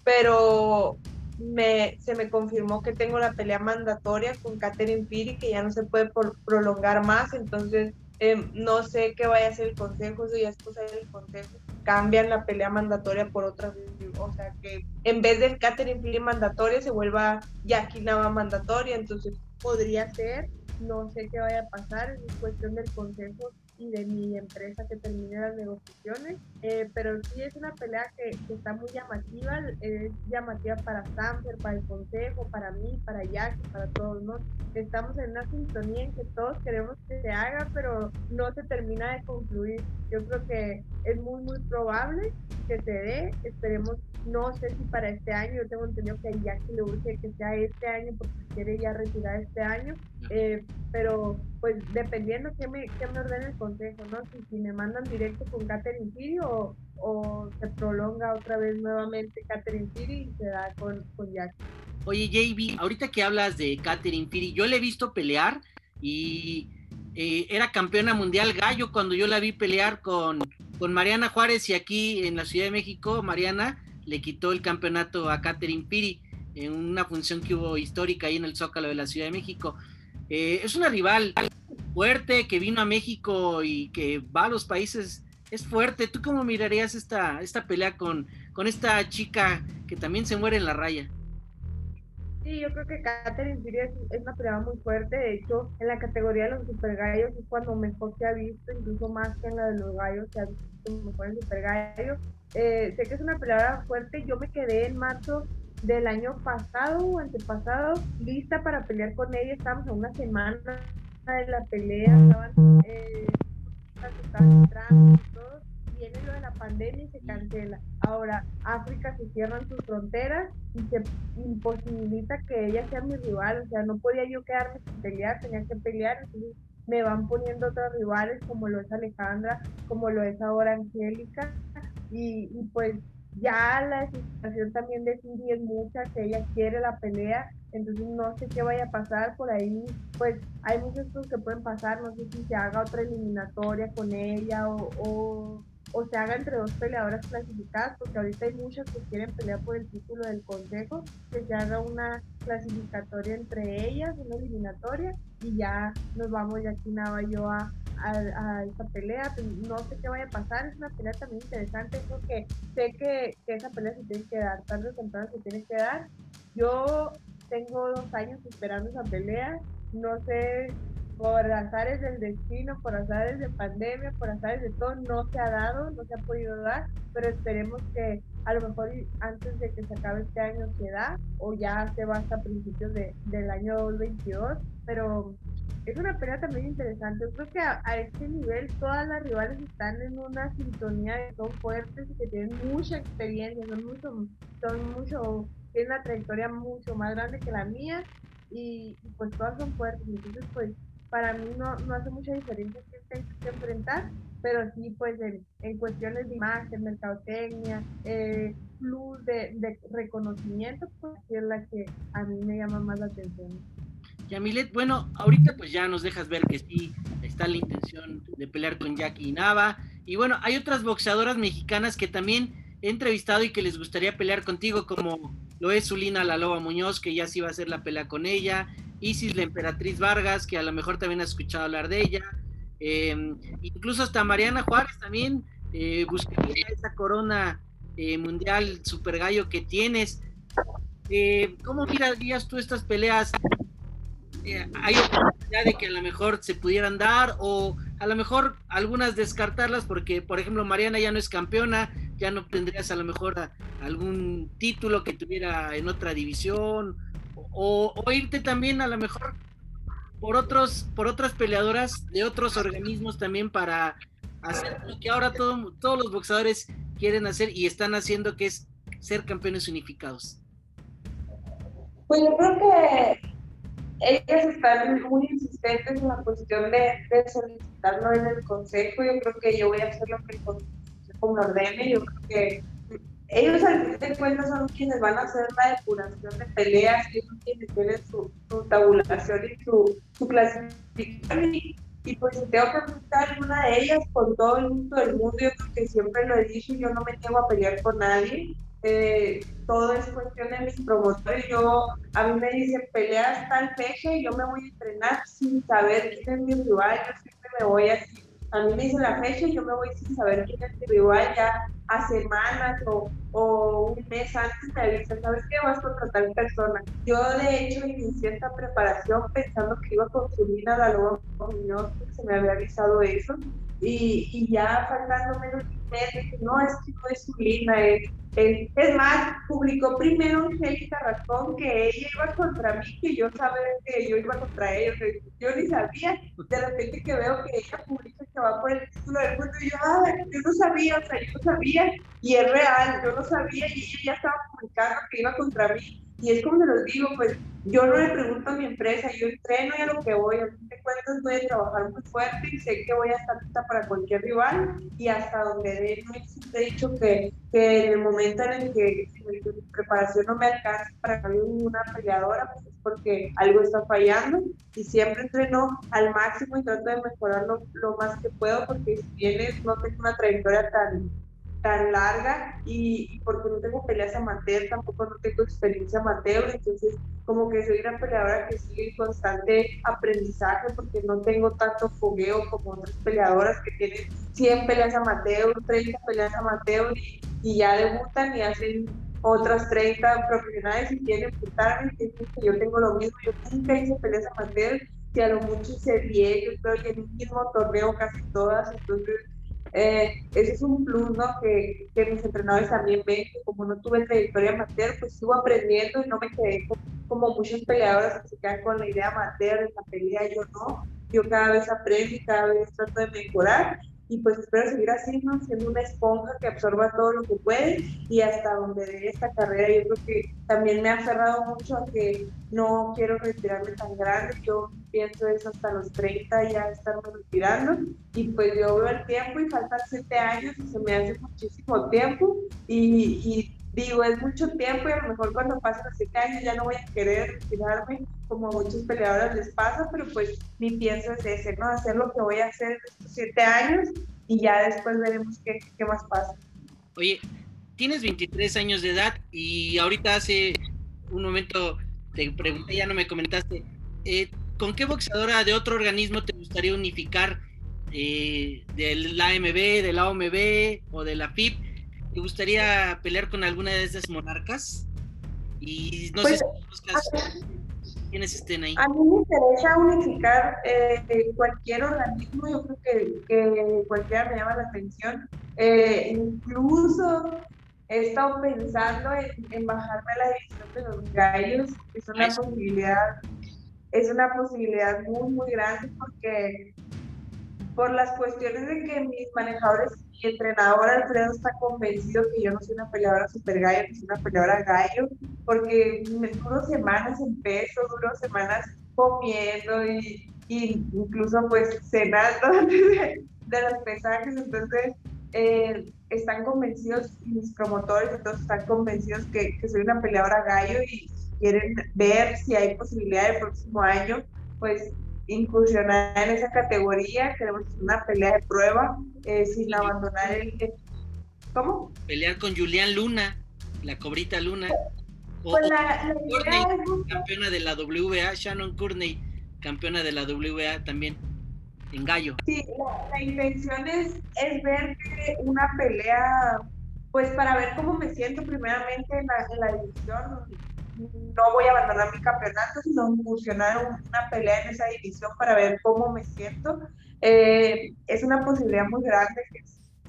pero me, se me confirmó que tengo la pelea mandatoria con Catherine Piri, que ya no se puede prolongar más, entonces em, no sé qué vaya a hacer el consejo, soy esposa del consejo, cambian la pelea mandatoria por otra, o sea que en vez de Catherine Piri mandatoria se vuelva Jackie Nava mandatoria, entonces podría ser, no sé qué vaya a pasar, es cuestión del consejo y de mi empresa que termine las negociaciones, eh, pero sí es una pelea que, está muy llamativa, es llamativa para Sanfer, para el consejo, para mí, para Jackie, para todos, ¿no? Estamos en una sintonía en que todos queremos que se haga, pero no se termina de concluir. Yo creo que es muy, muy probable que se dé, esperemos, no sé si para este año, yo tengo entendido que a Jackie le urge que sea este año porque quiere ya retirar este año, eh, pero pues dependiendo qué me, qué me ordene el consejo, ¿no? Si, me mandan directo con Catherine City o, se prolonga otra vez nuevamente Catherine City y se da con, con Jack. Oye, JB, ahorita que hablas de Catherine City, yo le he visto pelear y eh, era campeona mundial gallo cuando yo la vi pelear con, con Mariana Juárez y aquí en la Ciudad de México, Mariana le quitó el campeonato a Catherine Piri en una función que hubo histórica ahí en el Zócalo de la Ciudad de México. Eh, es una rival fuerte que vino a México y que va a los países, es fuerte. ¿Tú cómo mirarías esta, esta pelea con, con esta chica que también se muere en la raya? Sí, yo creo que Catherine Sirius es una pelea muy fuerte. De hecho, en la categoría de los super gallos es cuando mejor se ha visto, incluso más que en la de los gallos, se ha visto mejor en super gallos. Eh, sé que es una pelea fuerte. Yo me quedé en marzo del año pasado o antepasado, lista para pelear con ella. Estábamos a una semana de la pelea, estaban, eh, entrando pandemia y se cancela. Ahora, África se cierran sus fronteras y se imposibilita que ella sea mi rival. O sea, no podía yo quedarme sin pelear, tenía que pelear. Entonces, me van poniendo otros rivales, como lo es Alejandra, como lo es ahora Angélica. Y, y pues ya la situación también de Cindy es mucha, que ella quiere la pelea, entonces no sé qué vaya a pasar por ahí, pues hay muchas cosas que pueden pasar, no sé si se haga otra eliminatoria con ella o, o, o se haga entre dos peleadoras clasificadas, porque ahorita hay muchas que quieren pelear por el título del consejo, que se haga una clasificatoria entre ellas, una eliminatoria, y ya nos vamos ya aquí nada yo a, a, esa pelea. Pues, no sé qué vaya a pasar, es una pelea también interesante porque sé que, esa pelea se tiene que dar, tarde o temprano se tiene que dar. Yo tengo dos años esperando esa pelea, no sé, por azares del destino, por azares de pandemia, por azares de todo, no se ha dado, no se ha podido dar, pero esperemos que a lo mejor antes de que se acabe este año se da o ya se va hasta principios de, del año 2022, pero es una pelea también interesante. Yo creo que a, este nivel todas las rivales están en una sintonía de son fuertes y que tienen mucha experiencia, son mucho, son mucho, tienen una trayectoria mucho más grande que la mía y, pues todas son fuertes. Entonces pues para mí no, no hace mucha diferencia que hay que enfrentar, pero sí pues en, cuestiones de imagen, mercadotecnia, eh, plus de, de reconocimiento, pues es la que a mí me llama más la atención. Yamilet, bueno, ahorita pues ya nos dejas ver que sí está la intención de pelear con Jackie Nava. Y bueno, hay otras boxeadoras mexicanas que también entrevistado y que les gustaría pelear contigo, como lo es Zulina La Loba Muñoz, que ya sí va a hacer la pelea con ella. Isis la Emperatriz Vargas, que a lo mejor también has escuchado hablar de ella. Em, incluso hasta Mariana Juárez también eh, buscaría esa corona eh, mundial super gallo que tienes. Eh, ¿Cómo mirarías tú estas peleas? Eh, ¿Hay oportunidad de que a lo mejor se pudieran dar o a lo mejor algunas descartarlas porque, por ejemplo, Mariana ya no es campeona, ya no tendrías a lo mejor algún título que tuviera en otra división o, irte también a lo mejor por otros por otras peleadoras de otros organismos también para hacer lo que ahora todo, todos los boxeadores quieren hacer y están haciendo que es ser campeones unificados. Pues yo creo que ellas están muy insistentes en la cuestión de, solicitarlo en el consejo. Yo creo que yo voy a hacer lo que me ordene. Yo creo que ellos al fin de cuentas son quienes van a hacer la depuración de peleas, ellos son quienes tienen su, tabulación y su, su clasificación. Y, pues si tengo que enfrentar alguna de ellas con todo el mundo del mundo, yo creo que siempre lo he dicho, yo no me tengo a pelear con nadie eh, todo es cuestión de mis promotores. Yo, a mí me dicen, peleas tal fecha y yo me voy a entrenar sin saber quién es mi rival. Yo siempre me voy así. A mí me dicen la fecha y yo me voy sin saber quién es mi rival ya a semanas o, o un mes antes me avisan, ¿sabes qué? Vas contra tal persona. Yo, de hecho, inicié esta preparación pensando que iba a consumir a la loba, no se me había avisado eso. Y, y ya faltando menos de un mes, no, es que no es su lina, es es más, publicó primero Angélica Rascón que ella iba contra mí, que yo sabía que yo iba contra ella. yo ni sabía. De repente que veo que ella publica que va por el título del mundo, y yo, ah, yo no sabía, o sea, yo no sabía. Y es real, yo no sabía, y ella ya estaba publicando que iba contra mí. Y es como se los digo, pues yo no le pregunto a mi empresa, yo entreno y a lo que voy, a fin de cuentas voy a trabajar muy fuerte y sé que voy a estar lista para cualquier rival y hasta donde de no he dicho que, que, en el momento en el que, mi preparación no me alcance para una peleadora, pues es porque algo está fallando y siempre entreno al máximo y trato de mejorarlo lo más que puedo porque si bien no tengo una trayectoria tan tan larga y, porque no tengo peleas amateur, tampoco no tengo experiencia amateur, entonces como que soy una peleadora que sigue en constante aprendizaje porque no tengo tanto fogueo como otras peleadoras que tienen 100 peleas amateur, 30 peleas amateur y, y ya debutan y hacen otras 30 profesionales y quieren disfrutarme, que yo tengo lo mismo, yo nunca hice peleas amateur, que a lo mucho hice 10, yo creo que en un mismo torneo casi todas, entonces eh, ese es un plus, ¿no? Que, que, mis entrenadores también ven que como no tuve trayectoria amateur, pues sigo aprendiendo y no me quedé como, muchos peleadores que se quedan con la idea amateur de la pelea, yo no. Yo cada vez aprendo y cada vez trato de mejorar y pues espero seguir así, ¿no? Siendo una esponja que absorba todo lo que puede y hasta donde dé esta carrera. Yo creo que también me ha aferrado mucho a que no quiero retirarme tan grande. Yo pienso eso hasta los 30 ya estarme retirando y pues yo veo el tiempo y faltan 7 años y se me hace muchísimo tiempo y, y digo, es mucho tiempo y a lo mejor cuando pasen los 7 años ya no voy a querer retirarme como a muchos peleadores les pasa, pero pues mi pienso es ese, ¿no? Hacer lo que voy a hacer estos siete años y ya después veremos qué, qué más pasa. Oye, tienes 23 años de edad y ahorita hace un momento te pregunté, ya no me comentaste, eh, ¿con qué boxeadora de otro organismo te gustaría unificar eh, del AMB, del AOMB o de la FIP? ¿Te gustaría pelear con alguna de esas monarcas? Y no sé pues, si quienes estén ahí. A mí me interesa unificar eh, cualquier organismo, yo creo que, que, cualquiera me llama la atención. Eh, incluso he estado pensando en, bajarme a la división de los gallos, es una posibilidad, es una posibilidad muy, muy grande porque por las cuestiones de que mis manejadores y entrenador Alfredo está convencido que yo no soy una peleadora super gallo, que soy una peleadora gallo, porque me duro semanas en peso, duro semanas comiendo y, incluso pues cenando de, de los pesajes, entonces eh, están convencidos, mis promotores entonces están convencidos que, que soy una peleadora gallo y quieren ver si hay posibilidad el próximo año, pues incursionar en esa categoría, queremos una pelea de prueba eh, sin abandonar el... ¿Cómo? Pelear con Julián Luna, la cobrita Luna. O, pues la, campeona de la WA, Shannon Courtney, campeona de la WA también, en gallo. Sí, la, intención es, es ver que una pelea pues para ver cómo me siento primeramente en la, en la división. No voy a abandonar mi campeonato, sino incursionar una pelea en esa división para ver cómo me siento. Eh, es una posibilidad muy grande que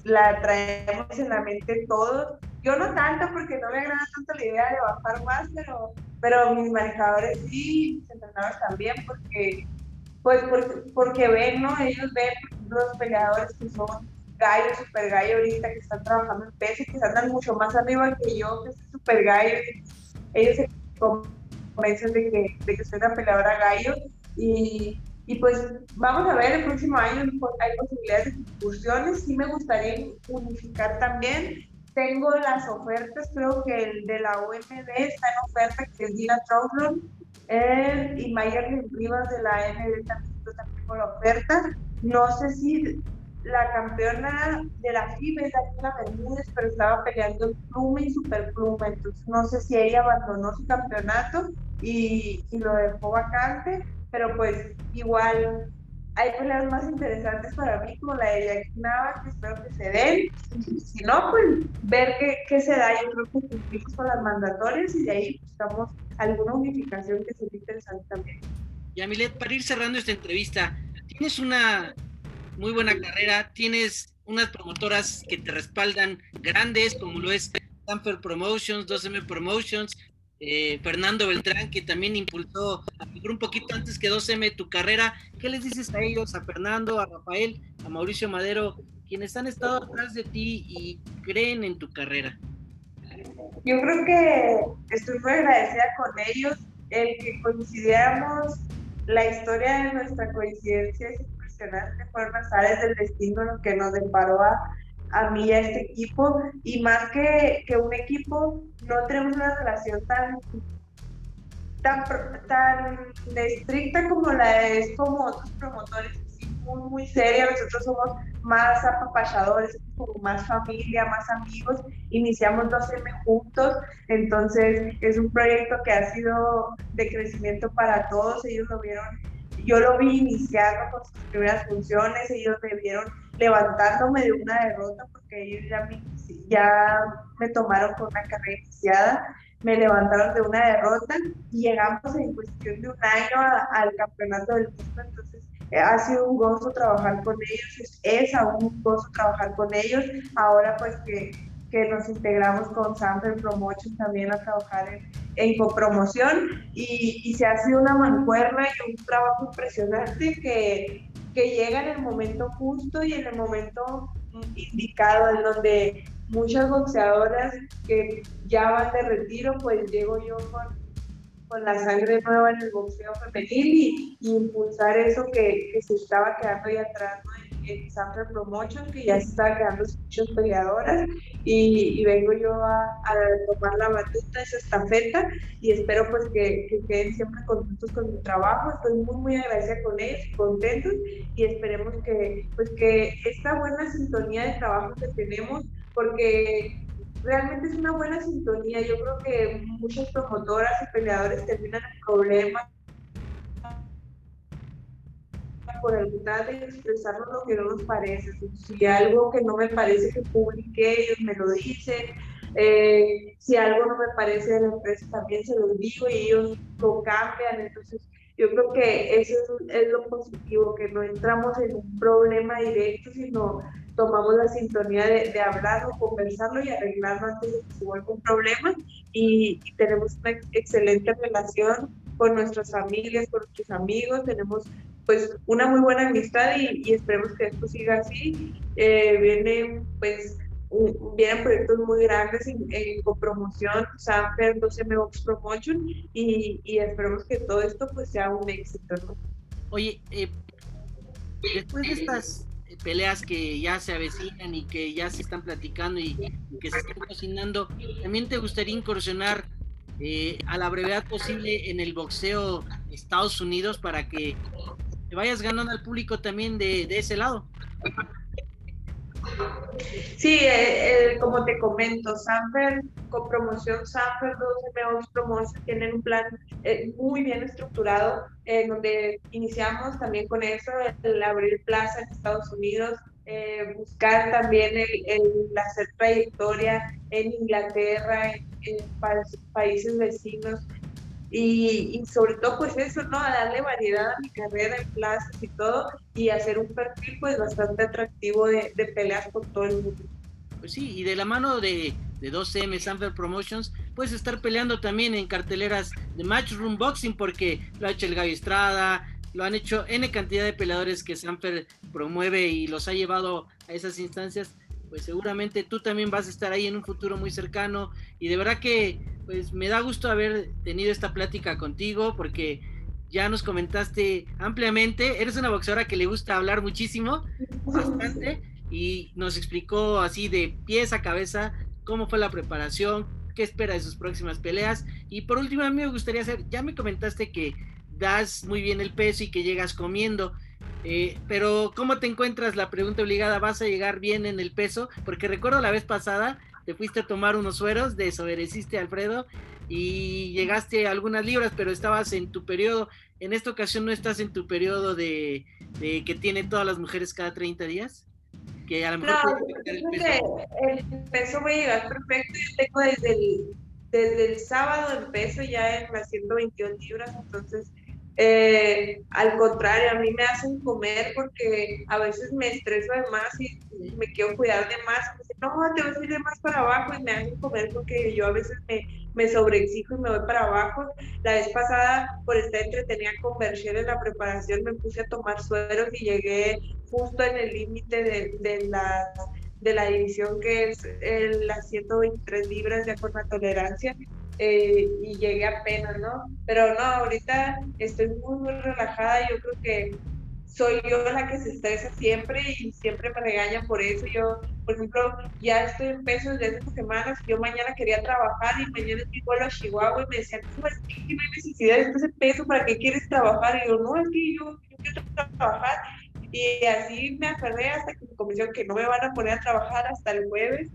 la traemos en la mente todos. Yo no tanto porque no me agrada tanto la idea de bajar más, pero, pero mis manejadores sí, mis entrenadores también, porque, pues, porque, porque ven, ¿no? Ellos ven los peleadores que son gallo, super gallo ahorita, que están trabajando en peso y que andan mucho más arriba que yo, que soy super gallo. Ellos se convencen de que, de que soy una peleadora gallo y, y pues vamos a ver, el próximo año hay posibilidades de incursiones. Sí me gustaría unificar también. Tengo las ofertas, creo que el de la OMD está en oferta, que es Dina Troughton, y Mayer Rivas de la ND también, también tengo la oferta. No sé si la campeona de la FIBA es Daniela Bermúdez, pero estaba peleando pluma y superpluma, entonces no sé si ella abandonó su campeonato y, y lo dejó vacante, pero pues igual hay peleas más interesantes para mí, como la de Jackie Nava, que espero que se den. Si no, pues ver qué, qué se da. Yo creo que cumplimos con las mandatorias y de ahí buscamos alguna unificación que sería interesante también. Yamilet, para ir cerrando esta entrevista, tienes una muy buena carrera, tienes unas promotoras que te respaldan grandes, como lo es Stanford Promotions, 2M Promotions, eh, Fernando Beltrán, que también impulsó un poquito antes que 2M tu carrera. ¿Qué les dices a ellos, a Fernando, a Rafael, a Mauricio Madero, quienes han estado atrás de ti y creen en tu carrera? Yo creo que estoy muy agradecida con ellos. El que coincidiéramos, la historia de nuestra coincidencia impresionante. Fueron las áreas del destino que nos deparó a, a mí y a este equipo. Y más que, que un equipo, no tenemos una relación tan tan, tan estricta como la es como otros promotores, muy, muy seria. Nosotros somos más apapachadores, como más familia, más amigos. Iniciamos 2M juntos, entonces es un proyecto que ha sido de crecimiento para todos. Ellos lo vieron, yo lo vi iniciando con sus primeras funciones, ellos me vieron levantándome de una derrota porque ellos ya me, ya me tomaron con una carrera iniciada me levantaron de una derrota y llegamos en cuestión de un año al campeonato del mundo. Entonces, eh, ha sido un gozo trabajar con ellos, es, aún un gozo trabajar con ellos. Ahora, pues que, que nos integramos con Sanfer Promotion también a trabajar en, en copromoción y, y se ha sido una mancuerna y un trabajo impresionante que, que llega en el momento justo y en el momento indicado, en donde muchas boxeadoras que ya van de retiro, pues llego yo con, con la sangre nueva en el boxeo femenil y, impulsar eso que, se estaba quedando ahí atrás en, Sanford Promotion, que ya se estaba quedando muchas peleadoras y, vengo yo a, a, tomar la batuta, esa estafeta y espero pues que, que, queden siempre contentos con mi trabajo, estoy muy muy agradecida con ellos, contentos y esperemos que pues que esta buena sintonía de trabajo que tenemos porque realmente es una buena sintonía. Yo creo que muchas promotoras y peleadores terminan el problema por alguna de expresarnos lo que no nos parece. Si algo que no me parece que publique, ellos me lo dicen. Eh, si algo no me parece de la empresa, también se lo digo y ellos lo cambian. Entonces, yo creo que eso es, es lo positivo, que no entramos en un problema directo, sino tomamos la sintonía de, hablarlo, conversarlo y arreglarlo antes de que se vuelva un problema y, tenemos una excelente relación con nuestras familias, con nuestros amigos, tenemos pues una muy buena amistad y, esperemos que esto siga así. Eh, vienen pues vienen proyectos muy grandes en, en copromoción, Sanfer, 12M Box Promotion y, y, esperemos que todo esto pues sea un éxito. Oye, eh, después de estas peleas que ya se avecinan y que ya se están platicando y, que se están cocinando, ¿también te gustaría incursionar eh, a la brevedad posible en el boxeo Estados Unidos para que te vayas ganando al público también de, de ese lado? Sí, eh, eh, como te comento, Sanfer, con promoción Sanfer, 12 Promotion, tienen un plan muy bien estructurado, en donde iniciamos también con eso, el abrir plaza en Estados Unidos, buscar también el, hacer trayectoria en Inglaterra, en, países vecinos. Y, sobre todo pues eso, ¿no? A darle variedad a mi carrera en plazas y todo y hacer un perfil pues bastante atractivo de, de peleas por todo el mundo. Pues sí, y de la mano de, de 2M Sanfer Promotions, puedes estar peleando también en carteleras de Matchroom Boxing porque lo ha hecho el Gaby Estrada, lo han hecho N cantidad de peleadores que Sanfer promueve y los ha llevado a esas instancias, pues seguramente tú también vas a estar ahí en un futuro muy cercano y de verdad que pues me da gusto haber tenido esta plática contigo porque ya nos comentaste ampliamente, eres una boxeadora que le gusta hablar muchísimo, bastante, y nos explicó así de pies a cabeza cómo fue la preparación, qué espera de sus próximas peleas. Y por último, a mí me gustaría hacer, ya me comentaste que das muy bien el peso y que llegas comiendo. Eh, pero ¿cómo te encuentras? La pregunta obligada, ¿vas a llegar bien en el peso? Porque recuerdo la vez pasada, te fuiste a tomar unos sueros, desobedeciste a Alfredo y llegaste a algunas libras, pero estabas en tu periodo. En esta ocasión no estás en tu periodo de, de que tienen todas las mujeres cada 30 días. Que a lo mejor no, el peso. el peso a llegar perfecto. Yo tengo desde el, desde el sábado el peso ya en las 121 libras, entonces eh, al contrario, a mí me hacen comer porque a veces me estreso de más y me quiero cuidar de más. no, te vas a ir de más para abajo y me hacen comer porque yo a veces me, me sobreexijo y me voy para abajo. La vez pasada, por estar entretenida con Berger en la preparación, me puse a tomar sueros y llegué justo en el límite de, la, de la división que es las 123 libras de acuerdo a tolerancia eh, y llegué apenas, ¿no? Pero no, ahorita estoy muy, muy relajada, yo creo que soy yo la que se estresa siempre y siempre me regañan por eso. Yo, por ejemplo, ya estoy en peso desde hace semanas. Yo mañana quería trabajar y mañana estoy vuelo a Chihuahua y me decían, no, es que no hay necesidad de ese peso, ¿para qué quieres trabajar? Y yo, no, es que yo, yo quiero trabajar. Y así me aferré hasta que me convenció que no me van a poner a trabajar hasta el jueves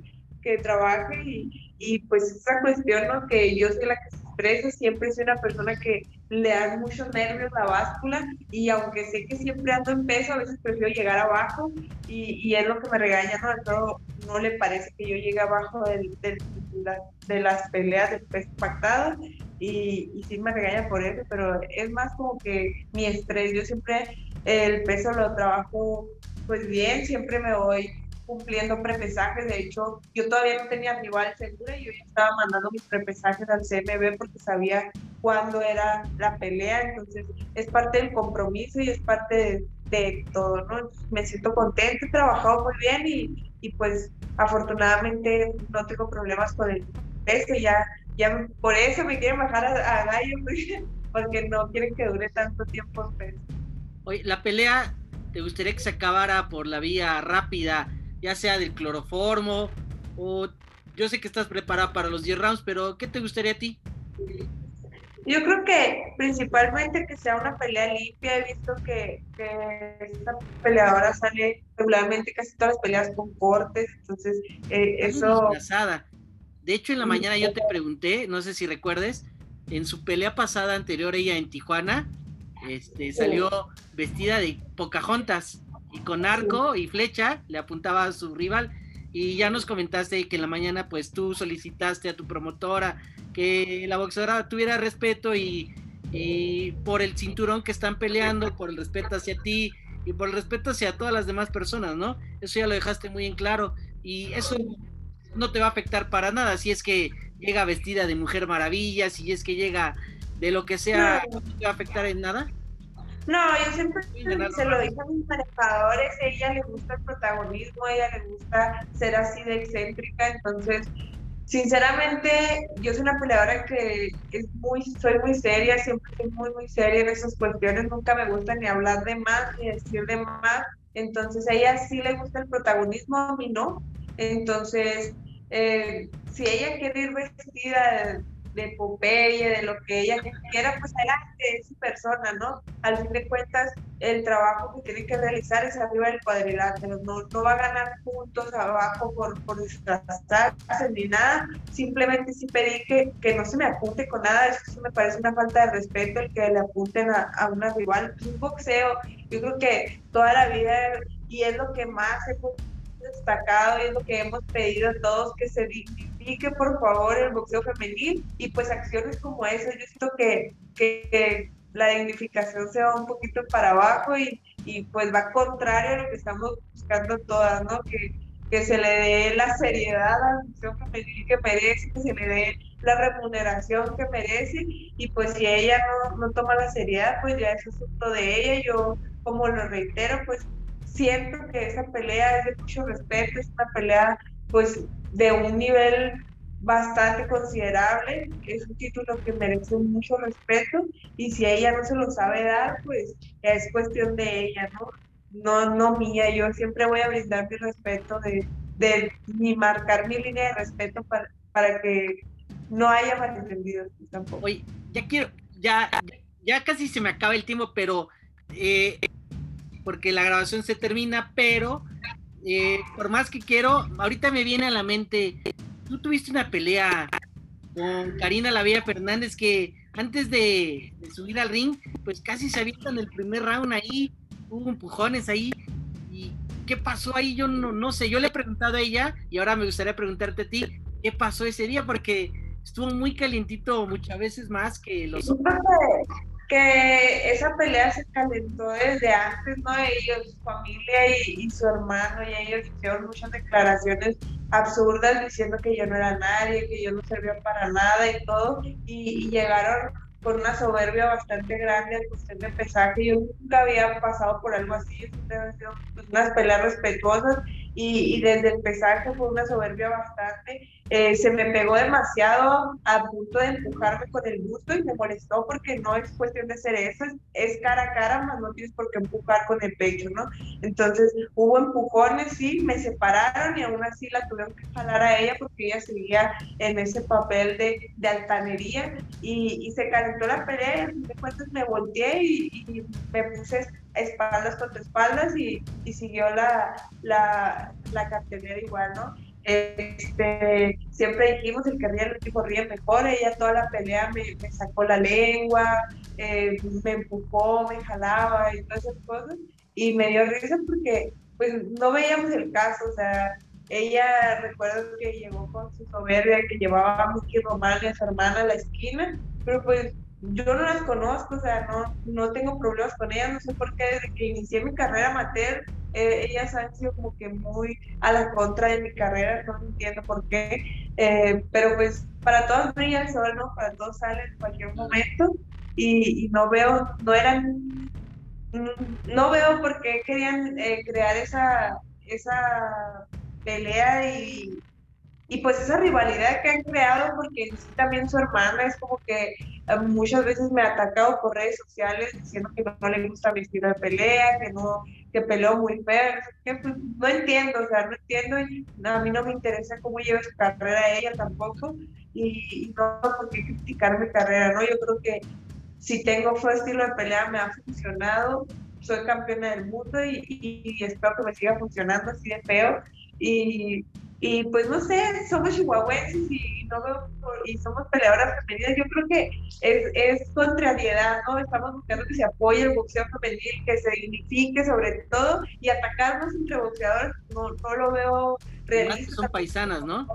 que trabaje y, y pues esa cuestión, ¿no? Que yo soy la que se expresa, siempre soy una persona que le da muchos nervios la báscula y aunque sé que siempre ando en peso, a veces prefiero llegar abajo y, y es lo que me regaña, ¿no? No, no le parece que yo llegue abajo del, de las peleas del peso pactado y, y sí me regaña por eso, pero es más como que mi estrés, yo siempre el peso lo trabajo pues bien, siempre me voy cumpliendo prepesajes. De hecho, yo todavía no tenía rival segura y yo ya estaba mandando mis prepesajes al CMB porque sabía cuándo era la pelea. Entonces, es parte del compromiso y es parte de, todo, ¿no? Me siento contenta, he trabajado muy bien y, y, pues afortunadamente no tengo problemas con el peso. Ya, ya por eso me quieren bajar a, Gallo porque no quieren que dure tanto tiempo el peso. Oye, la pelea ¿Te gustaría que se acabara por la vía rápida ya sea del cloroformo o yo sé que estás preparada para los 10 rounds, pero ¿qué te gustaría a ti? Yo creo que principalmente que sea una pelea limpia. He visto que, esta peleadora sale regularmente casi todas las peleas con cortes, entonces eh, eso... De hecho, en la mañana yo te pregunté, no sé si recuerdes, en su pelea pasada anterior ella en Tijuana, este, salió vestida de Pocahontas y con arco y flecha le apuntaba a su rival. Y ya nos comentaste que en la mañana pues tú solicitaste a tu promotora que la boxeadora tuviera respeto y, por el cinturón que están peleando, por el respeto hacia ti y por el respeto hacia todas las demás personas, ¿no? Eso ya lo dejaste muy en claro y eso no te va a afectar para nada si es que llega vestida de mujer maravilla, si es que llega de lo que sea, no te va a afectar en nada. No, yo siempre se lo dije a mis manejadores, a ella le gusta el protagonismo, a ella le gusta ser así de excéntrica, entonces, sinceramente, yo soy una peleadora que es muy, soy muy seria, siempre soy muy, muy seria en esas cuestiones, nunca me gusta ni hablar de más, ni decir de más, entonces a ella sí le gusta el protagonismo, a mí no, entonces, eh, si ella quiere ir vestida de Popeye, de lo que ella quiera, pues adelante, es su persona, ¿no? Al fin de cuentas, el trabajo que tiene que realizar es arriba del cuadrilátero, no, no va a ganar puntos abajo por, por disfrazarse ni nada, simplemente sí pedí que, que no se me apunte con nada, eso me parece una falta de respeto el que le apunten a, a una rival, es un boxeo, yo creo que toda la vida y es lo que más hemos destacado y es lo que hemos pedido a todos que se dignifique por favor el boxeo femenil y pues acciones como esa yo siento que, que, la dignificación se va un poquito para abajo y, y pues va contrario a lo que estamos buscando todas, ¿no? Que, que se le dé la seriedad al boxeo femenil que merece, que se le dé la remuneración que merece y pues si ella no, no toma la seriedad, pues ya es asunto de ella. Yo, como lo reitero, pues siento que esa pelea es de mucho respeto, es una pelea pues de un nivel bastante considerable, es un título que merece mucho respeto y si ella no se lo sabe dar, pues es cuestión de ella, ¿no? No, no mía, yo siempre voy a brindar mi respeto de, de ni marcar mi línea de respeto para, para que no haya malentendidos tampoco. Oye, ya quiero, ya, ya casi se me acaba el tiempo, pero eh, porque la grabación se termina, pero eh, por más que quiero, ahorita me viene a la mente, tú tuviste una pelea con Karina Lavilla Fernández que antes de, subir al ring, pues casi se en el primer round ahí, hubo empujones ahí, y ¿qué pasó ahí? Yo no, no sé, yo le he preguntado a ella y ahora me gustaría preguntarte a ti, ¿qué pasó ese día? Porque estuvo muy calientito muchas veces más que los otros. Que esa pelea se calentó desde antes, ¿no? Ellos, su familia y, su hermano, y ellos hicieron muchas declaraciones absurdas diciendo que yo no era nadie, que yo no servía para nada y todo, y, llegaron con una soberbia bastante grande al cuestión de pesaje. Yo nunca había pasado por algo así, siempre han sido pues, unas peleas respetuosas y, y, desde el pesaje fue una soberbia bastante eh, se me pegó demasiado a punto de empujarme con el gusto y me molestó porque no es cuestión de hacer eso, es, cara a cara, más no tienes por qué empujar con el pecho, ¿no? Entonces hubo empujones, sí, me separaron y aún así la tuvieron que jalar a ella porque ella seguía en ese papel de, de altanería y, y, se calentó la pelea y de cuentas me volteé y, me puse espaldas contra espaldas y, y siguió la, la, la cartelera igual, ¿no? Este, siempre dijimos, el que ríe, el equipo ríe mejor. Ella toda la pelea me, sacó la lengua, eh, me empujó, me jalaba y todas esas cosas. Y me dio risa porque pues no veíamos el caso, o sea, ella recuerdo que llegó con su soberbia, que llevaba a Miki Román y a su hermana a la esquina, pero pues yo no las conozco, o sea, no, no tengo problemas con ellas, no sé por qué desde que inicié mi carrera amateur eh, ellas han sido como que muy a la contra de mi carrera, no entiendo por qué, eh, pero pues para todas brilla el sol, ¿no? Para todos sale en cualquier momento y, no veo, no eran, no veo por qué querían eh, crear esa, esa pelea y, y pues esa rivalidad que han creado, porque también su hermana es como que muchas veces me ha atacado por redes sociales diciendo que no, le gusta mi estilo de pelea, que no, que peleó muy feo, que pues, no entiendo, o sea, no entiendo, y a mí no me interesa cómo lleva su carrera ella tampoco, y, no por qué criticar mi carrera, ¿no? Yo creo que si tengo fue estilo de pelea me ha funcionado, soy campeona del mundo y espero que me siga funcionando así de feo, y y pues no sé, somos chihuahuenses y, no y somos peleadoras femeninas. Yo creo que es, es contrariedad, ¿no? Estamos buscando que se apoye el boxeo femenil, que se dignifique sobre todo y atacarnos entre boxeadores no, no lo veo realista. Son paisanas, ¿no?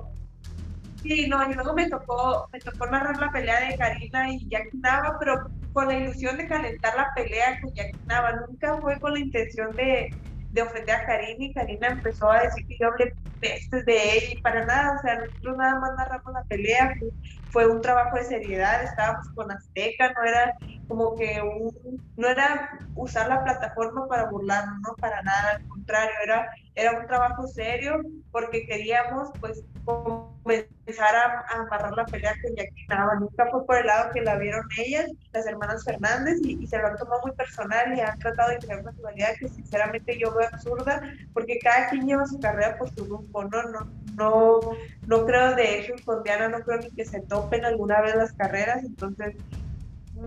Sí, no, y luego me tocó, me tocó narrar la pelea de Karina y Jack Nava, pero con la ilusión de calentar la pelea con Jack Nava. Nunca fue con la intención de, de ofender a Karina y Karina empezó a decir que yo hablé pestes de ella y para nada, o sea, nosotros nada más narramos la pelea, fue, un trabajo de seriedad, estábamos con Azteca, no era como que un, no era usar la plataforma para burlarnos, no para nada, al contrario, era, era un trabajo serio porque queríamos pues comenzar a, amarrar la pelea con Jackie Nava. Nunca fue por el lado que la vieron ellas, las hermanas Fernández, y, se lo han tomado muy personal y han tratado de crear una rivalidad que sinceramente yo veo absurda, porque cada quien lleva su carrera por su rumbo, ¿no? No, no, no creo de hecho con Diana, no creo ni que se topen alguna vez las carreras, entonces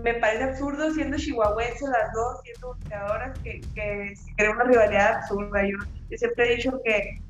me parece absurdo siendo chihuahuense las dos, siendo boxeadoras, que, que se crea una rivalidad absurda. Yo, yo siempre he dicho que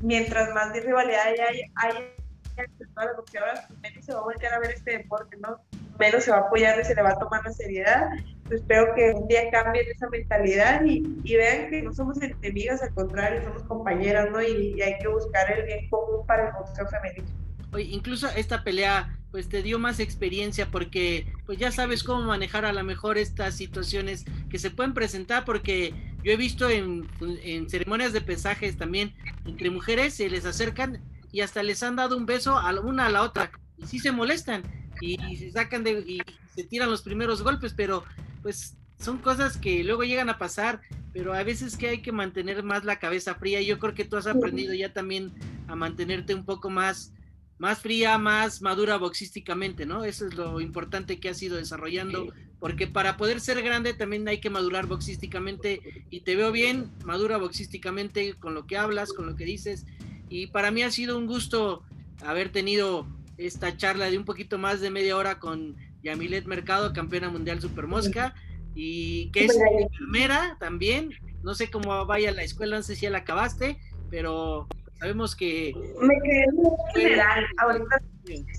mientras más de rivalidad hay, hay entre todas las boxeadoras, menos se va a volver a ver este deporte, ¿no? Menos se va a apoyar y se le va a tomar la seriedad. espero que un día cambien esa mentalidad y, y, vean que no somos enemigas, al contrario, somos compañeras, ¿no? Y hay que buscar el bien común para el boxeo femenino. Oye, incluso esta pelea pues te dio más experiencia porque pues ya sabes cómo manejar a lo mejor estas situaciones que se pueden presentar porque yo he visto en, en ceremonias de pesajes también entre mujeres se les acercan y hasta les han dado un beso a una a la otra y sí se molestan y, se sacan de y se tiran los primeros golpes pero pues son cosas que luego llegan a pasar pero a veces que hay que mantener más la cabeza fría yo creo que tú has aprendido ya también a mantenerte un poco más más fría, más madura boxísticamente, ¿no? Eso es lo importante que has ido desarrollando, porque para poder ser grande también hay que madurar boxísticamente y te veo bien, madura boxísticamente con lo que hablas, con lo que dices, y para mí ha sido un gusto haber tenido esta charla de un poquito más de media hora con Yamilet Mercado, campeona mundial Super Mosca, y que es enfermera también, no sé cómo vaya la escuela, no sé si ya la acabaste, pero Sabemos que... Me quedé en general, ahorita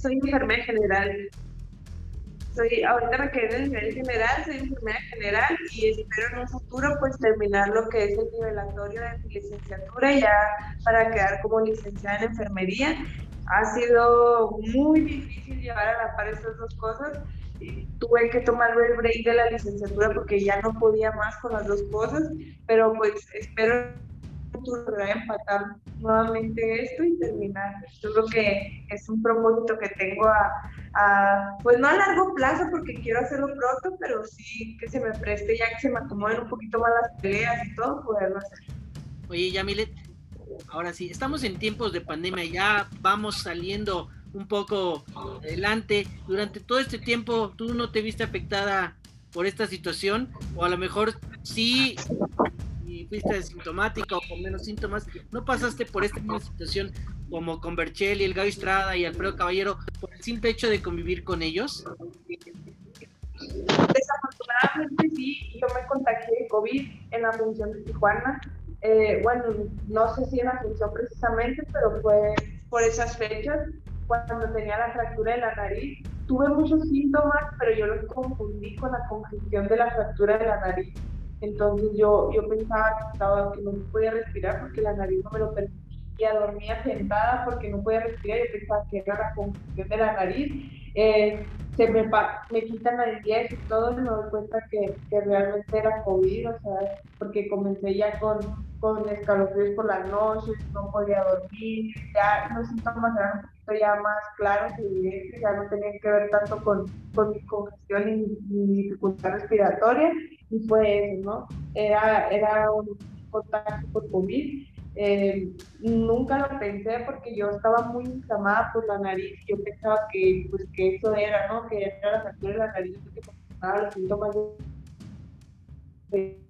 soy enfermera general. Soy, ahorita me quedé en el nivel general, soy enfermera general y espero en un futuro pues terminar lo que es el nivelatorio de mi licenciatura ya para quedar como licenciada en enfermería. Ha sido muy difícil llevar a la par estas dos cosas. tuve que tomar el break de la licenciatura porque ya no podía más con las dos cosas, pero pues espero futuro empatar nuevamente esto y terminar. Yo creo que es un propósito que tengo a, pues no a largo plazo porque quiero hacerlo pronto, pero sí que se me preste ya que se me acomoden un poquito más las peleas y todo, poderlo hacer. Oye, Yamilet, ahora sí, estamos en tiempos de pandemia, ya vamos saliendo un poco adelante. Durante todo este tiempo, ¿tú no te viste afectada por esta situación? O a lo mejor sí fuiste asintomática o con menos síntomas, no pasaste por esta misma situación como con Berchelli, el Gaby Estrada y Alfredo Caballero por el simple hecho de convivir con ellos? Desafortunadamente sí, yo me contagié de COVID en la función de Tijuana. Eh, bueno, no sé si en la función precisamente, pero fue por esas fechas, cuando tenía la fractura de la nariz. Tuve muchos síntomas, pero yo los confundí con la congestión de la fractura de la nariz. Entonces yo, yo pensaba que, estaba, que no podía respirar porque la nariz no me lo permitía, dormía sentada porque no podía respirar, yo pensaba que era la congestión de la nariz. Eh, se me, me quitan la 10 y todo y me doy cuenta que, que, realmente era COVID, o sea, porque comencé ya con, con escalofríos por las noches, no podía dormir, ya los síntomas eran un poquito ya más claros y evidentes, ya no tenían que ver tanto con, con mi congestión y mi dificultad respiratoria y fue eso, ¿no? Era, era un contacto por COVID. Eh, nunca lo pensé porque yo estaba muy inflamada por la nariz. Yo pensaba que, pues, que eso era, ¿no? Que era la fractura de la nariz que proporcionaba los síntomas de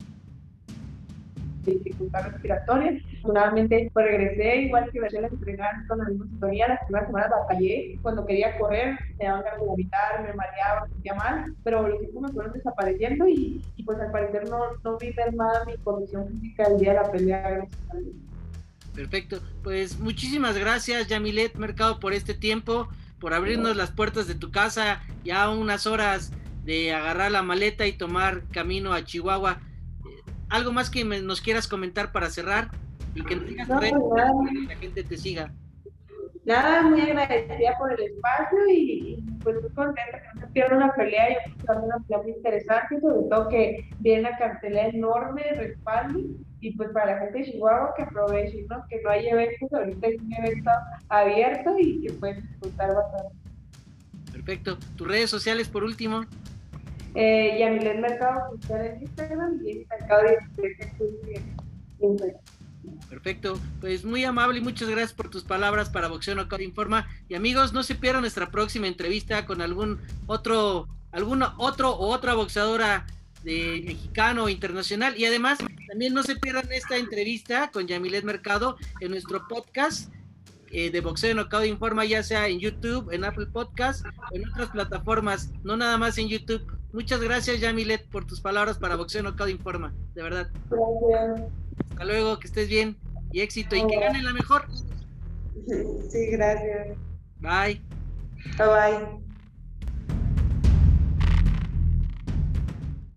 dificultad respiratoria. Afortunadamente, pues regresé, igual que veces a entrenar con la misma sintonía. Las primeras semanas batallé. Cuando quería correr, me daban ganas de vomitar, me mareaba, sentía mal, pero los síntomas fueron desapareciendo y, y, pues al parecer no, no vi nada mi condición física el día de la pelea, gracias a Dios. Perfecto. Pues muchísimas gracias, Yamilet Mercado, por este tiempo, por abrirnos las puertas de tu casa, ya unas horas de agarrar la maleta y tomar camino a Chihuahua algo más que nos quieras comentar para cerrar y que nos digas pues que la gente te siga. Nada, muy agradecida por el espacio y, pues muy contenta que no se pierda una pelea. Yo creo que va una pelea muy interesante, sobre todo que viene una cartelera enorme de respaldo y pues para la gente de Chihuahua que aprovechen, ¿no? que no hay eventos, ahorita es un evento abierto y que pueden disfrutar bastante. Perfecto. ¿Tus redes sociales por último? Eh, Mercado Oficial en Instagram y Mercado en Perfecto, pues muy amable y muchas gracias por tus palabras para Boxeo Knockout Informa. Y amigos, no se pierdan nuestra próxima entrevista con algún otro, algún otro o otra boxeadora de mexicano o internacional. Y además, también no se pierdan esta entrevista con Yamilet Mercado en nuestro podcast eh, de Boxeo Knockout Informa, ya sea en YouTube, en Apple Podcast o en otras plataformas, no nada más en YouTube. Muchas gracias, Yamilet, por tus palabras para Boxeo Knockout Informa, de verdad. Gracias. Hasta luego, que estés bien y éxito y que gane la mejor. Sí, gracias. Bye. Bye bye.